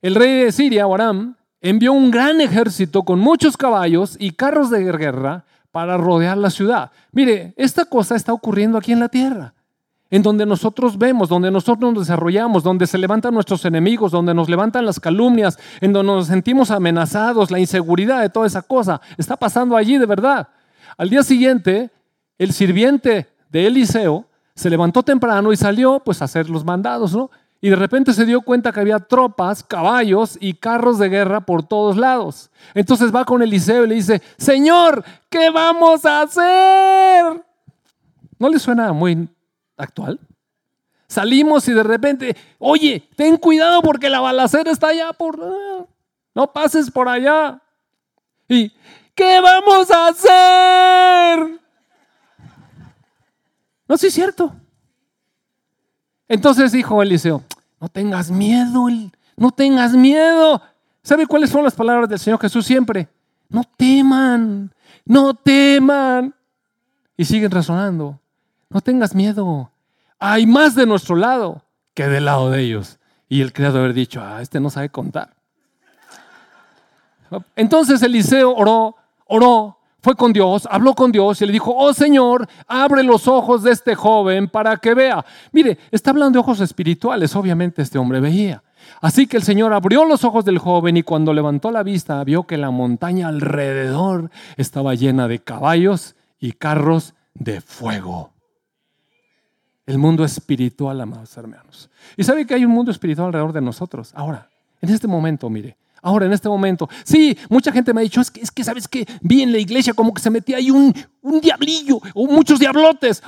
S1: el rey de Siria, Aram, envió un gran ejército con muchos caballos y carros de guerra para rodear la ciudad. Mire, esta cosa está ocurriendo aquí en la tierra, en donde nosotros vemos, donde nosotros nos desarrollamos, donde se levantan nuestros enemigos, donde nos levantan las calumnias, en donde nos sentimos amenazados, la inseguridad de toda esa cosa. Está pasando allí de verdad. Al día siguiente, el sirviente de Eliseo, se levantó temprano y salió pues a hacer los mandados, ¿no? Y de repente se dio cuenta que había tropas, caballos y carros de guerra por todos lados. Entonces va con Eliseo y le dice, Señor, ¿qué vamos a hacer? ¿No le suena muy actual? Salimos y de repente, oye, ten cuidado porque la balacera está allá por... No pases por allá. ¿Y qué vamos a hacer? No, sí es cierto. Entonces dijo Eliseo, no tengas miedo, no tengas miedo. ¿Sabe cuáles son las palabras del Señor Jesús siempre? No teman, no teman. Y siguen razonando, no tengas miedo. Hay más de nuestro lado que del lado de ellos. Y el creador haber dicho, ah, este no sabe contar. Entonces Eliseo oró, oró, fue con Dios, habló con Dios y le dijo, oh Señor, abre los ojos de este joven para que vea. Mire, está hablando de ojos espirituales, obviamente este hombre veía. Así que el Señor abrió los ojos del joven y cuando levantó la vista vio que la montaña alrededor estaba llena de caballos y carros de fuego. El mundo espiritual, amados hermanos. Y sabe que hay un mundo espiritual alrededor de nosotros. Ahora, en este momento, mire, ahora en este momento. Sí, mucha gente me ha dicho, es que, es que sabes que vi en la iglesia como que se metía ahí un, un diablillo o muchos diablotes.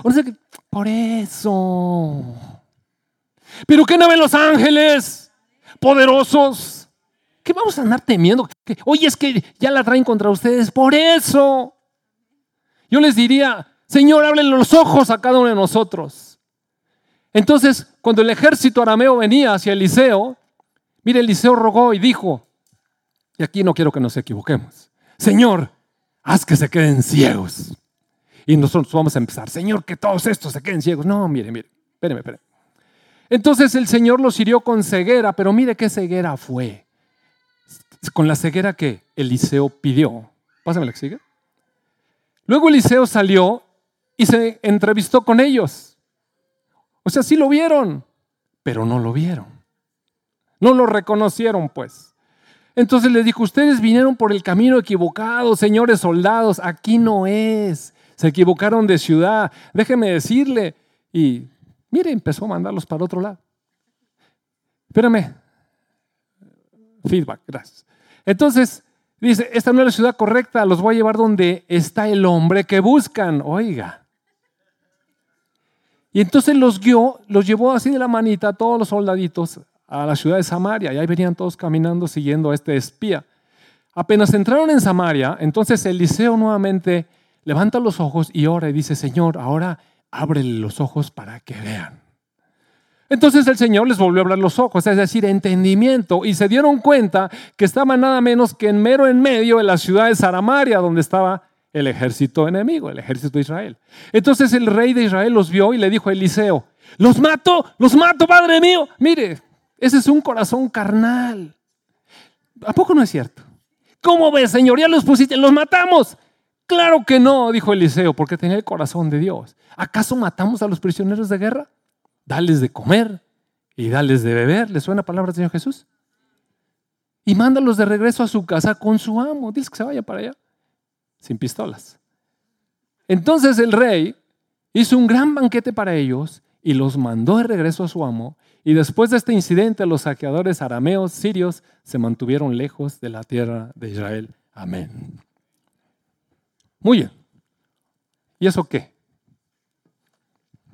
S1: por eso. Pero ¿qué no ven los ángeles? Poderosos. ¿Qué vamos a andar temiendo? Oye, es que ya la traen contra ustedes. Por eso. Yo les diría, Señor, hablen los ojos a cada uno de nosotros. Entonces, cuando el ejército arameo venía hacia Eliseo, mire, Eliseo rogó y dijo, y aquí no quiero que nos equivoquemos, Señor, haz que se queden ciegos. Y nosotros vamos a empezar, Señor, que todos estos se queden ciegos. No, mire, mire, espéreme, espéreme. Entonces el Señor los hirió con ceguera, pero mire qué ceguera fue. Con la ceguera que Eliseo pidió. Pásame la que sigue. Luego Eliseo salió y se entrevistó con ellos. O sea, sí lo vieron, pero no lo vieron. No lo reconocieron, pues. Entonces le dijo, ustedes vinieron por el camino equivocado, señores soldados, aquí no es. Se equivocaron de ciudad, déjeme decirle. Y mire, empezó a mandarlos para otro lado. Espérame. Feedback, gracias. Entonces, dice, esta no es la ciudad correcta, los voy a llevar donde está el hombre que buscan. Oiga, y entonces los guió, los llevó así de la manita a todos los soldaditos a la ciudad de Samaria. Y ahí venían todos caminando siguiendo a este espía. Apenas entraron en Samaria, entonces Eliseo nuevamente levanta los ojos y ora y dice, Señor, ahora ábrele los ojos para que vean. Entonces el Señor les volvió a abrir los ojos, es decir, entendimiento, y se dieron cuenta que estaban nada menos que en mero en medio de la ciudad de Samaria, donde estaba el ejército enemigo, el ejército de Israel. Entonces el rey de Israel los vio y le dijo a Eliseo, los mato, los mato, padre mío. Mire, ese es un corazón carnal. ¿A poco no es cierto? ¿Cómo ves, Señor? Ya los pusiste, los matamos. Claro que no, dijo Eliseo, porque tenía el corazón de Dios. ¿Acaso matamos a los prisioneros de guerra? Dales de comer y dales de beber. ¿Le suena palabra del Señor Jesús? Y mándalos de regreso a su casa con su amo. Diles que se vaya para allá sin pistolas. Entonces el rey hizo un gran banquete para ellos y los mandó de regreso a su amo. Y después de este incidente, los saqueadores arameos sirios se mantuvieron lejos de la tierra de Israel. Amén. Muy bien. ¿Y eso qué?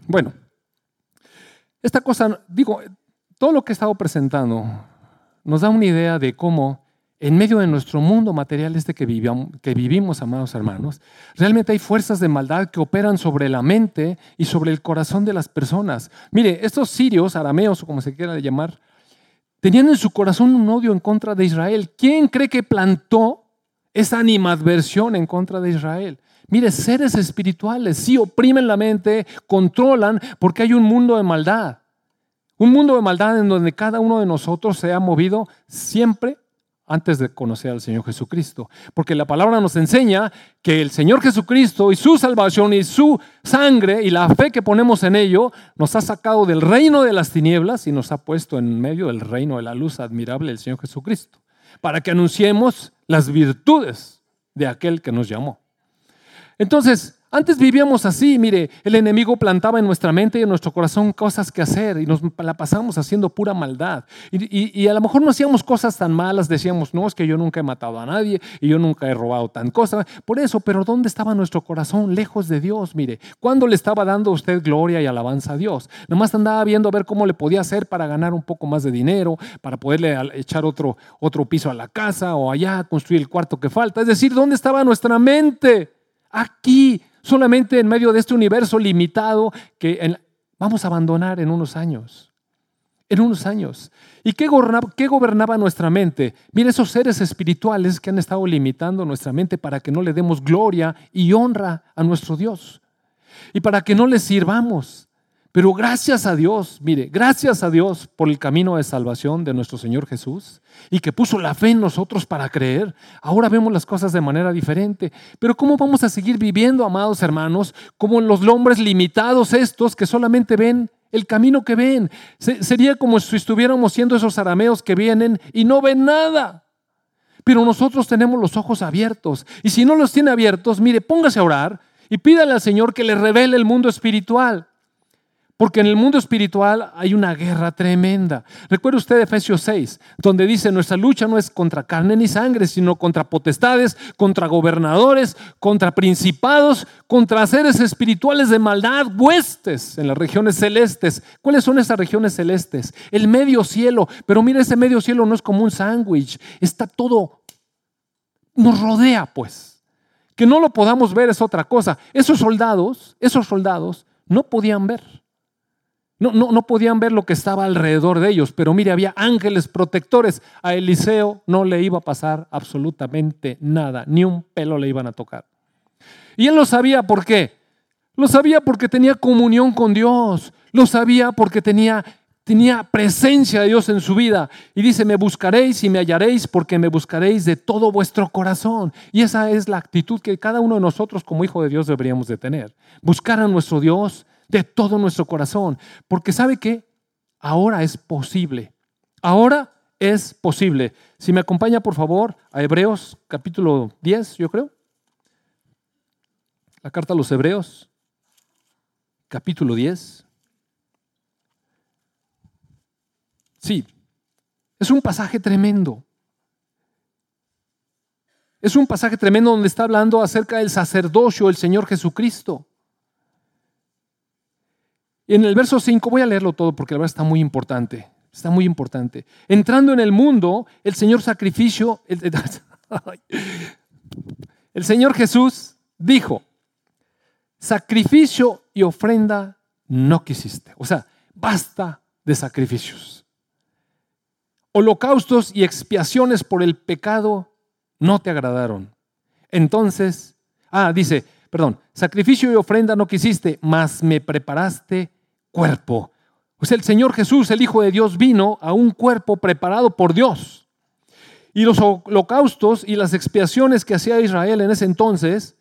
S1: Bueno, esta cosa, digo, todo lo que he estado presentando nos da una idea de cómo en medio de nuestro mundo material este que vivimos, amados hermanos, realmente hay fuerzas de maldad que operan sobre la mente y sobre el corazón de las personas. Mire, estos sirios, arameos o como se quiera llamar, tenían en su corazón un odio en contra de Israel. ¿Quién cree que plantó esa animadversión en contra de Israel? Mire, seres espirituales sí oprimen la mente, controlan, porque hay un mundo de maldad. Un mundo de maldad en donde cada uno de nosotros se ha movido siempre antes de conocer al Señor Jesucristo. Porque la palabra nos enseña que el Señor Jesucristo y su salvación y su sangre y la fe que ponemos en ello nos ha sacado del reino de las tinieblas y nos ha puesto en medio del reino de la luz admirable del Señor Jesucristo. Para que anunciemos las virtudes de aquel que nos llamó. Entonces, antes vivíamos así, mire, el enemigo plantaba en nuestra mente y en nuestro corazón cosas que hacer y nos la pasamos haciendo pura maldad. Y, a lo mejor no hacíamos cosas tan malas, decíamos, no, es que yo nunca he matado a nadie y yo nunca he robado tan cosa. Por eso, pero ¿dónde estaba nuestro corazón? Lejos de Dios, mire. ¿Cuándo le estaba dando usted gloria y alabanza a Dios? Nomás andaba viendo a ver cómo le podía hacer para ganar un poco más de dinero, para poderle echar otro, otro piso a la casa o allá construir el cuarto que falta. Es decir, ¿dónde estaba nuestra mente? Aquí solamente en medio de este universo limitado que vamos a abandonar en unos años. En unos años. ¿Y qué gobernaba, nuestra mente? Mire esos seres espirituales que han estado limitando nuestra mente para que no le demos gloria y honra a nuestro Dios. Y para que no le sirvamos. Pero gracias a Dios, mire, gracias a Dios por el camino de salvación de nuestro Señor Jesús y que puso la fe en nosotros para creer. Ahora vemos las cosas de manera diferente. Pero ¿cómo vamos a seguir viviendo, amados hermanos, como los hombres limitados estos que solamente ven el camino que ven? sería como si estuviéramos siendo esos arameos que vienen y no ven nada. Pero nosotros tenemos los ojos abiertos. Y si no los tiene abiertos, mire, póngase a orar y pídale al Señor que le revele el mundo espiritual Porque en el mundo espiritual hay una guerra tremenda. Recuerde usted Efesios 6, donde dice, nuestra lucha no es contra carne ni sangre, sino contra potestades, contra gobernadores, contra principados, contra seres espirituales de maldad, huestes en las regiones celestes. ¿Cuáles son esas regiones celestes? El medio cielo. Pero mira, ese medio cielo no es como un sándwich, está todo, nos rodea pues. Que no lo podamos ver es otra cosa. Esos soldados, esos soldados no podían ver. No, no, podían ver lo que estaba alrededor de ellos, pero mire, había ángeles protectores. A Eliseo no le iba a pasar absolutamente nada, ni un pelo le iban a tocar. Y él lo sabía por qué. Lo sabía porque tenía comunión con Dios. Lo sabía porque tenía, tenía presencia de Dios en su vida. Y dice, me buscaréis y me hallaréis porque me buscaréis de todo vuestro corazón. Y esa es la actitud que cada uno de nosotros como hijo de Dios deberíamos de tener. Buscar a nuestro Dios de todo nuestro corazón. Porque sabe que ahora es posible. Ahora es posible. Si me acompaña, por favor, a Hebreos capítulo 10, yo creo. La carta a los Hebreos, capítulo 10. Sí, es un pasaje tremendo. Es un pasaje tremendo donde está hablando acerca del sacerdocio del Señor Jesucristo en el verso 5, voy a leerlo todo porque la verdad está muy importante. Está muy importante. Entrando en el mundo, el Señor sacrificio, el, <laughs> el Señor Jesús dijo, sacrificio y ofrenda no quisiste. O sea, basta de sacrificios. Holocaustos y expiaciones por el pecado no te agradaron. Entonces, ah, dice, perdón, sacrificio y ofrenda no quisiste, mas me preparaste cuerpo. Sea, el Señor Jesús, el Hijo de Dios, vino a un cuerpo preparado por Dios. Y los holocaustos y las expiaciones que hacía Israel en ese entonces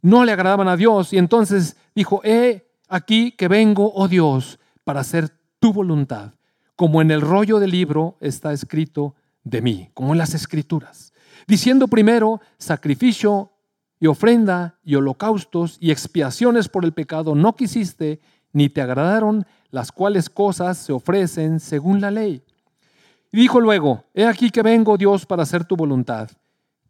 S1: no le agradaban a Dios. Y entonces dijo, he aquí que vengo, oh Dios, para hacer tu voluntad, como en el rollo del libro está escrito de mí, como en las escrituras. Diciendo primero, sacrificio y ofrenda y holocaustos y expiaciones por el pecado no quisiste, ni te agradaron las cuales cosas se ofrecen según la ley. Y dijo luego, he aquí que vengo Dios para hacer tu voluntad.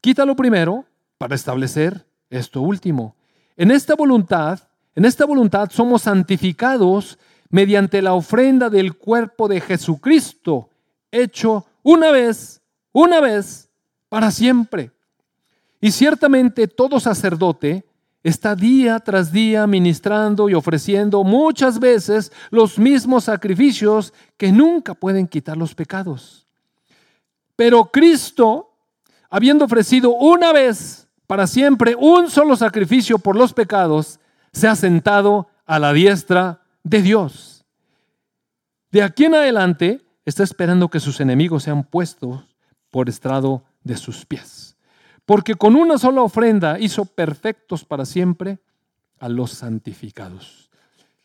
S1: Quítalo primero para establecer esto último. En esta voluntad, en esta voluntad somos santificados mediante la ofrenda del cuerpo de Jesucristo, hecho una vez, una vez, para siempre. Y ciertamente todo sacerdote está día tras día ministrando y ofreciendo muchas veces los mismos sacrificios que nunca pueden quitar los pecados. Pero Cristo, habiendo ofrecido una vez para siempre un solo sacrificio por los pecados, se ha sentado a la diestra de Dios. De aquí en adelante está esperando que sus enemigos sean puestos por estrado de sus pies porque con una sola ofrenda hizo perfectos para siempre a los santificados.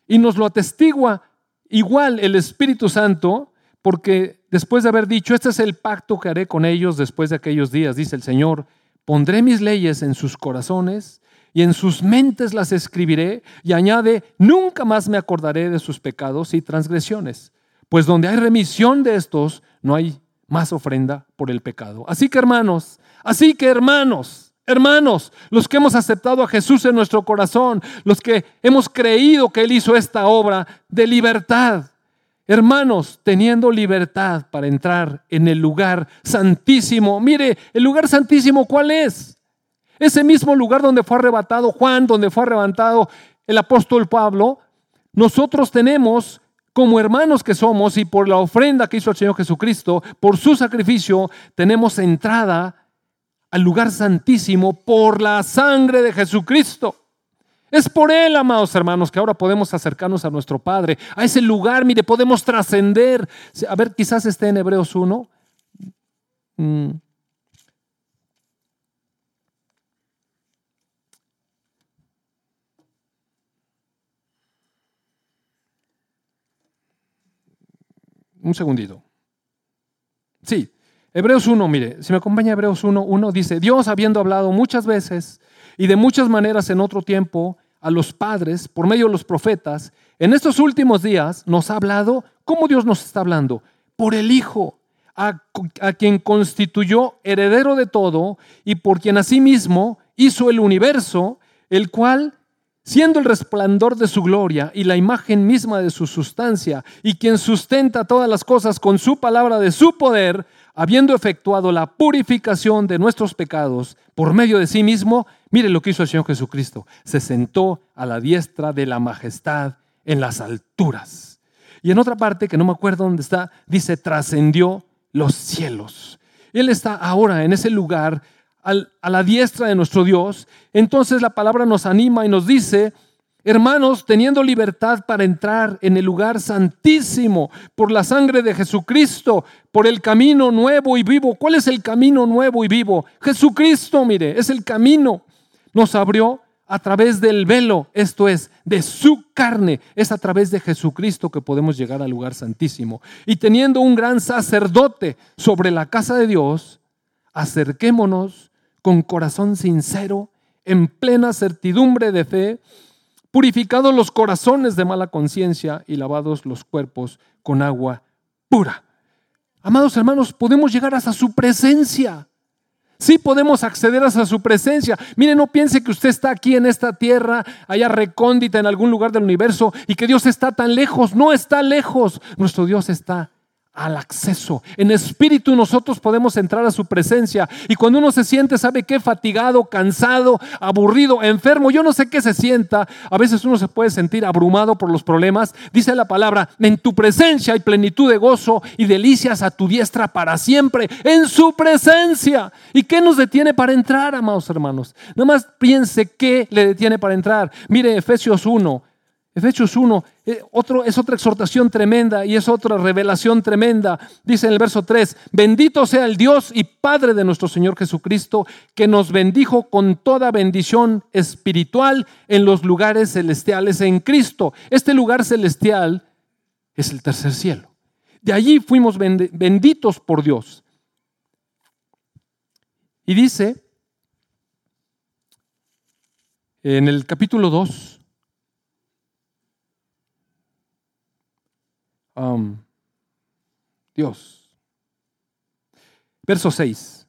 S1: Y nos lo atestigua igual el Espíritu Santo, porque después de haber dicho, este es el pacto que haré con ellos después de aquellos días, dice el Señor, pondré mis leyes en sus corazones y en sus mentes las escribiré, y añade, nunca más me acordaré de sus pecados y transgresiones, pues donde hay remisión de estos, no hay más ofrenda por el pecado. Así que hermanos, así que hermanos, hermanos, los que hemos aceptado a Jesús en nuestro corazón, los que hemos creído que Él hizo esta obra de libertad, hermanos, teniendo libertad para entrar en el lugar santísimo. Mire, el lugar santísimo, ¿cuál es? Ese mismo lugar donde fue arrebatado Juan, donde fue arrebatado el apóstol Pablo, nosotros tenemos como hermanos que somos y por la ofrenda que hizo el Señor Jesucristo, por su sacrificio, tenemos entrada al lugar santísimo por la sangre de Jesucristo. Es por Él, amados hermanos, que ahora podemos acercarnos a nuestro Padre, a ese lugar, mire, podemos trascender. A ver, quizás esté en Hebreos 1. Un segundito. Sí, Hebreos 1, mire, si me acompaña Hebreos 1, 1 dice, Dios habiendo hablado muchas veces y de muchas maneras en otro tiempo a los padres por medio de los profetas, en estos últimos días nos ha hablado, ¿cómo Dios nos está hablando? Por el Hijo, a, a quien constituyó heredero de todo y por quien asimismo hizo el universo, el cual siendo el resplandor de su gloria y la imagen misma de su sustancia, y quien sustenta todas las cosas con su palabra de su poder, habiendo efectuado la purificación de nuestros pecados por medio de sí mismo, mire lo que hizo el Señor Jesucristo, se sentó a la diestra de la majestad en las alturas. Y en otra parte, que no me acuerdo dónde está, dice, trascendió los cielos. Él está ahora en ese lugar a la diestra de nuestro Dios, entonces la palabra nos anima y nos dice, hermanos, teniendo libertad para entrar en el lugar santísimo por la sangre de Jesucristo, por el camino nuevo y vivo. ¿Cuál es el camino nuevo y vivo? Jesucristo, mire, es el camino. Nos abrió a través del velo, esto es, de su carne. Es a través de Jesucristo que podemos llegar al lugar santísimo. Y teniendo un gran sacerdote sobre la casa de Dios, acerquémonos con corazón sincero, en plena certidumbre de fe, purificados los corazones de mala conciencia y lavados los cuerpos con agua pura. Amados hermanos, podemos llegar hasta su presencia. Sí podemos acceder hasta su presencia. Mire, no piense que usted está aquí en esta tierra, allá recóndita en algún lugar del universo y que Dios está tan lejos. No está lejos. Nuestro Dios está al acceso. En espíritu nosotros podemos entrar a su presencia. Y cuando uno se siente, ¿sabe qué? Fatigado, cansado, aburrido, enfermo. Yo no sé qué se sienta. A veces uno se puede sentir abrumado por los problemas. Dice la palabra, en tu presencia hay plenitud de gozo y delicias a tu diestra para siempre. En su presencia. ¿Y qué nos detiene para entrar, amados hermanos? Nada más piense qué le detiene para entrar. Mire Efesios 1. Efesios 1 eh, otro, es otra exhortación tremenda y es otra revelación tremenda. Dice en el verso 3, bendito sea el Dios y Padre de nuestro Señor Jesucristo, que nos bendijo con toda bendición espiritual en los lugares celestiales en Cristo. Este lugar celestial es el tercer cielo. De allí fuimos benditos por Dios. Y dice en el capítulo 2, Dios. Verso 6.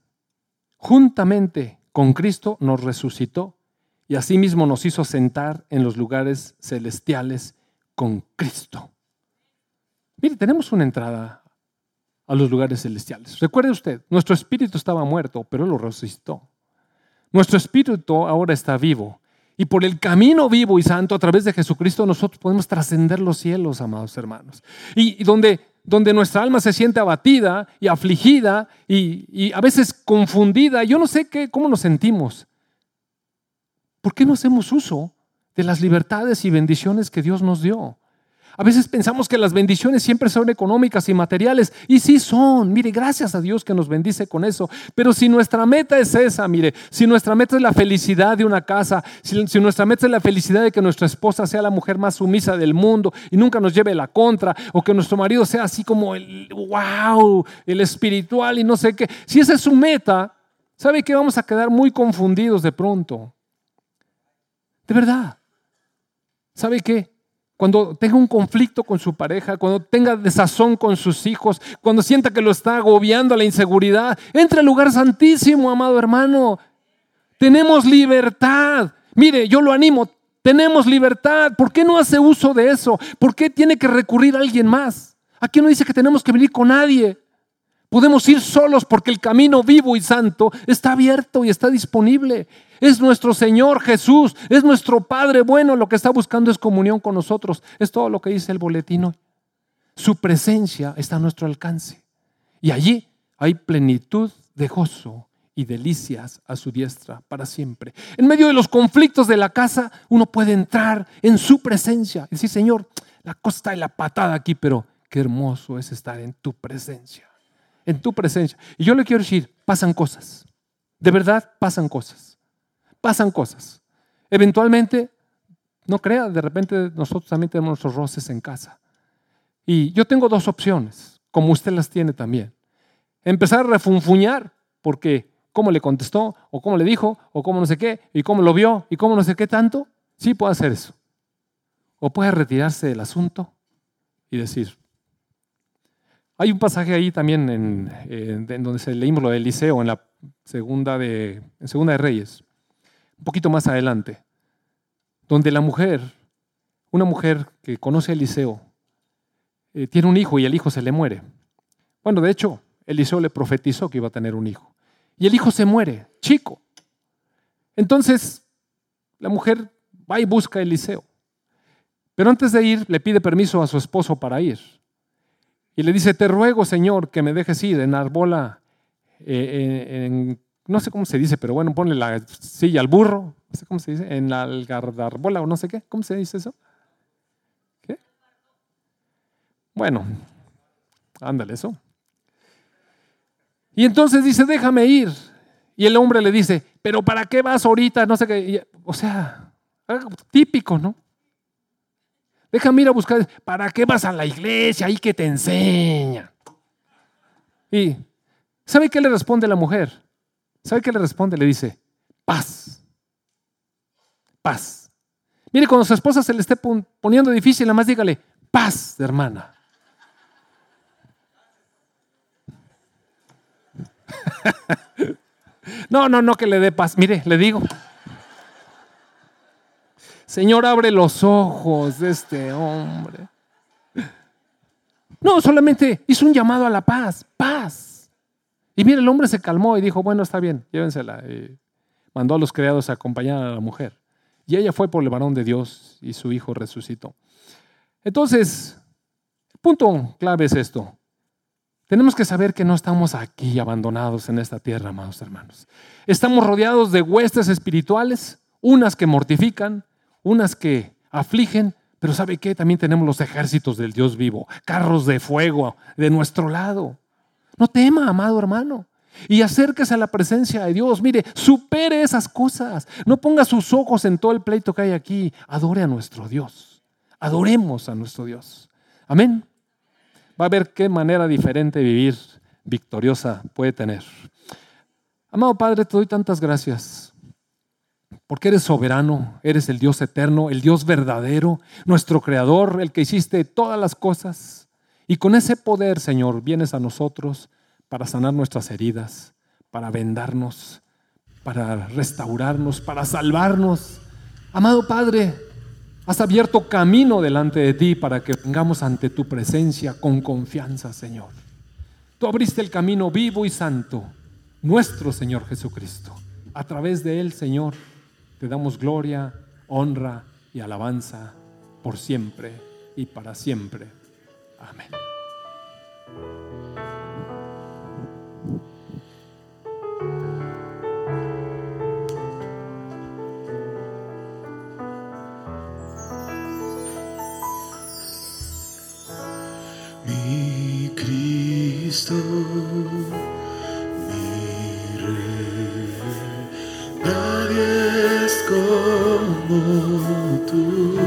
S1: Juntamente con Cristo nos resucitó y asimismo nos hizo sentar en los lugares celestiales con Cristo. Mire, tenemos una entrada a los lugares celestiales. Recuerde usted, nuestro espíritu estaba muerto, pero lo resucitó. Nuestro espíritu ahora está vivo y por el camino vivo y santo a través de Jesucristo nosotros podemos trascender los cielos, amados hermanos. Y, donde, donde nuestra alma se siente abatida y afligida y, y, a veces confundida, yo no sé qué, cómo nos sentimos. ¿Por qué no hacemos uso de las libertades y bendiciones que Dios nos dio? A veces pensamos que las bendiciones siempre son económicas y materiales, y sí son. Mire, gracias a Dios que nos bendice con eso. Pero si nuestra meta es esa, mire, si nuestra meta es la felicidad de una casa, si, nuestra meta es la felicidad de que nuestra esposa sea la mujer más sumisa del mundo y nunca nos lleve la contra, o que nuestro marido sea así como el wow, el espiritual y no sé qué, si esa es su meta, ¿sabe que vamos a quedar muy confundidos de pronto? De verdad. ¿Sabe qué? Cuando tenga un conflicto con su pareja, cuando tenga desazón con sus hijos, cuando sienta que lo está agobiando la inseguridad, entre al lugar santísimo, amado hermano. Tenemos libertad. Mire, yo lo animo, tenemos libertad. ¿Por qué no hace uso de eso? ¿Por qué tiene que recurrir a alguien más? Aquí no dice que tenemos que venir con nadie. Podemos ir solos porque el camino vivo y santo está abierto y está disponible. Es nuestro Señor Jesús, es nuestro Padre bueno, lo que está buscando es comunión con nosotros. Es todo lo que dice el boletín Su presencia está a nuestro alcance. Y allí hay plenitud de gozo y delicias a su diestra para siempre. En medio de los conflictos de la casa, uno puede entrar en su presencia y decir, Señor, la costa y la patada aquí, pero qué hermoso es estar en tu presencia. En tu presencia. Y yo le quiero decir, pasan cosas. De verdad, pasan cosas pasan cosas. Eventualmente, no crea, de repente nosotros también tenemos nuestros roces en casa. Y yo tengo dos opciones, como usted las tiene también. Empezar a refunfuñar, porque cómo le contestó, o cómo le dijo, o cómo no sé qué, y cómo lo vio, y cómo no sé qué tanto. Sí puedo hacer eso. o puede retirarse del asunto y decir, hay un pasaje ahí también en, donde se leímos lo de Eliseo en la segunda de, segunda de Reyes, un poquito más adelante, donde la mujer, una mujer que conoce a Eliseo, eh, tiene un hijo y el hijo se le muere. Bueno, de hecho, Eliseo le profetizó que iba a tener un hijo. Y el hijo se muere, chico. Entonces, la mujer va y busca a Eliseo. Pero antes de ir, le pide permiso a su esposo para ir. Y le dice, te ruego, Señor, que me dejes ir en arbola, eh, en, no sé cómo se dice, pero bueno, ponle la silla al burro, no sé cómo se dice, en la algardarbola o no sé qué, ¿cómo se dice eso? ¿Qué? Bueno, ándale eso. Y entonces dice, déjame ir. Y el hombre le dice, pero ¿para qué vas ahorita? No sé qué. O sea, típico, ¿no? Déjame ir a buscar. ¿Para qué vas a la iglesia? Ahí que te enseña. Y ¿sabe qué le responde la mujer? ¿Sabe qué le responde? Le dice, paz. Paz. Mire, cuando su esposa se le esté poniendo difícil, nada más dígale, paz, hermana. <laughs> no, no, no que le dé paz. Mire, le digo. Señor, abre los ojos de este hombre. No, solamente hizo un llamado a la paz, paz. Y mire, el hombre se calmó y dijo, bueno, está bien, llévensela. Y mandó a los criados a acompañar a la mujer. Y ella fue por el varón de Dios y su hijo resucitó. Entonces, punto clave es esto. Tenemos que saber que no estamos aquí abandonados en esta tierra, amados hermanos. Estamos rodeados de huestes espirituales, unas que mortifican, unas que afligen, pero ¿sabe qué? También tenemos los ejércitos del Dios vivo, carros de fuego de nuestro lado. No tema, amado hermano. Y acérquese a la presencia de Dios. Mire, supere esas cosas. No ponga sus ojos en todo el pleito que hay aquí. Adore a nuestro Dios. Adoremos a nuestro Dios. Amén. Va a ver qué manera diferente de vivir victoriosa puede tener. Amado Padre, te doy tantas gracias porque eres soberano, eres el Dios eterno, el Dios verdadero, nuestro creador, el que hiciste todas las cosas. Y con ese poder, Señor, vienes a nosotros para sanar nuestras heridas, para vendarnos, para restaurarnos, para salvarnos. Amado Padre, has abierto camino delante de ti para que vengamos ante tu presencia con confianza, Señor. Tú abriste el camino vivo y santo, nuestro Señor Jesucristo. A través de él, Señor, te damos gloria, honra y alabanza por siempre y para siempre. Amén.
S2: Mi Cristo como tú.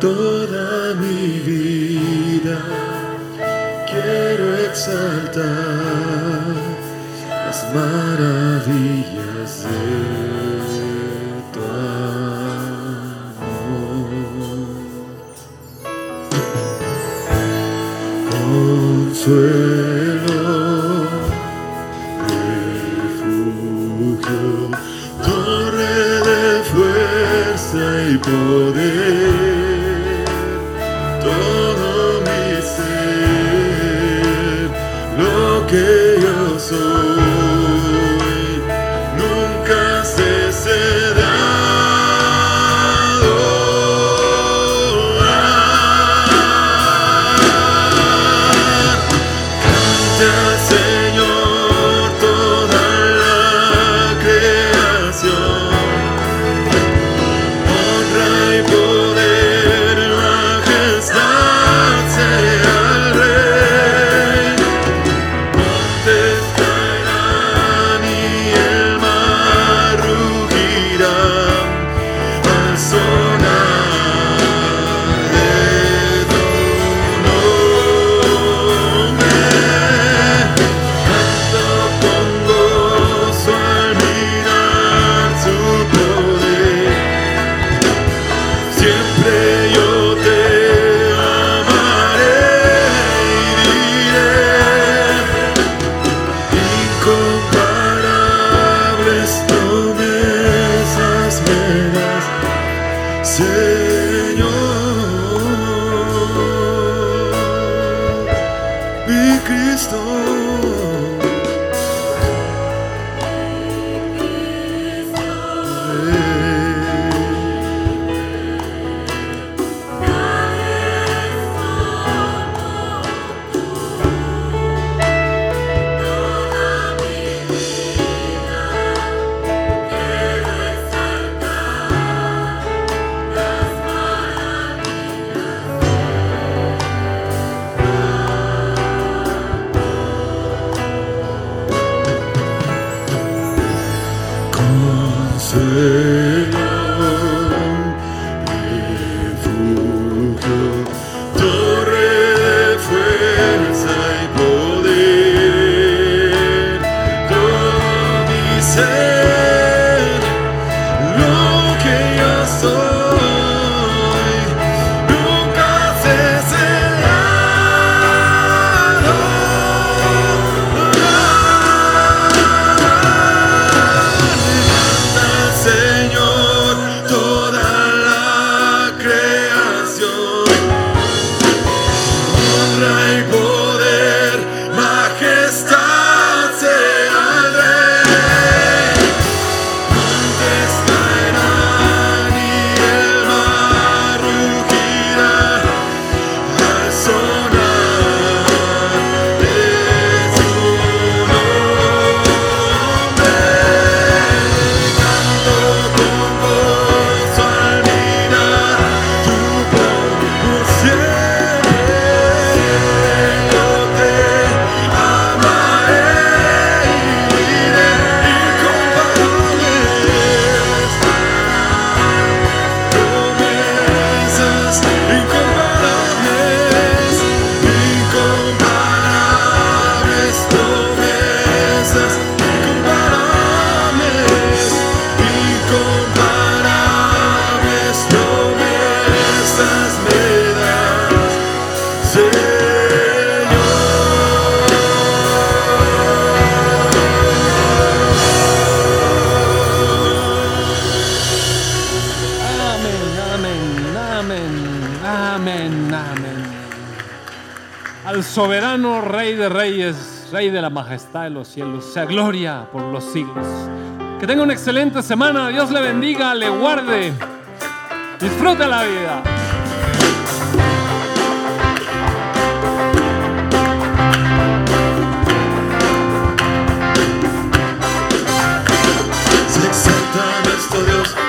S2: Toda mi vida quiero exaltar las maravillas de tu amor. Rey de
S1: la Majestad de los cielos, sea gloria por los siglos. Que tenga una excelente semana, Dios le bendiga, le guarde, disfruta la vida.
S2: Se exalta nuestro Dios.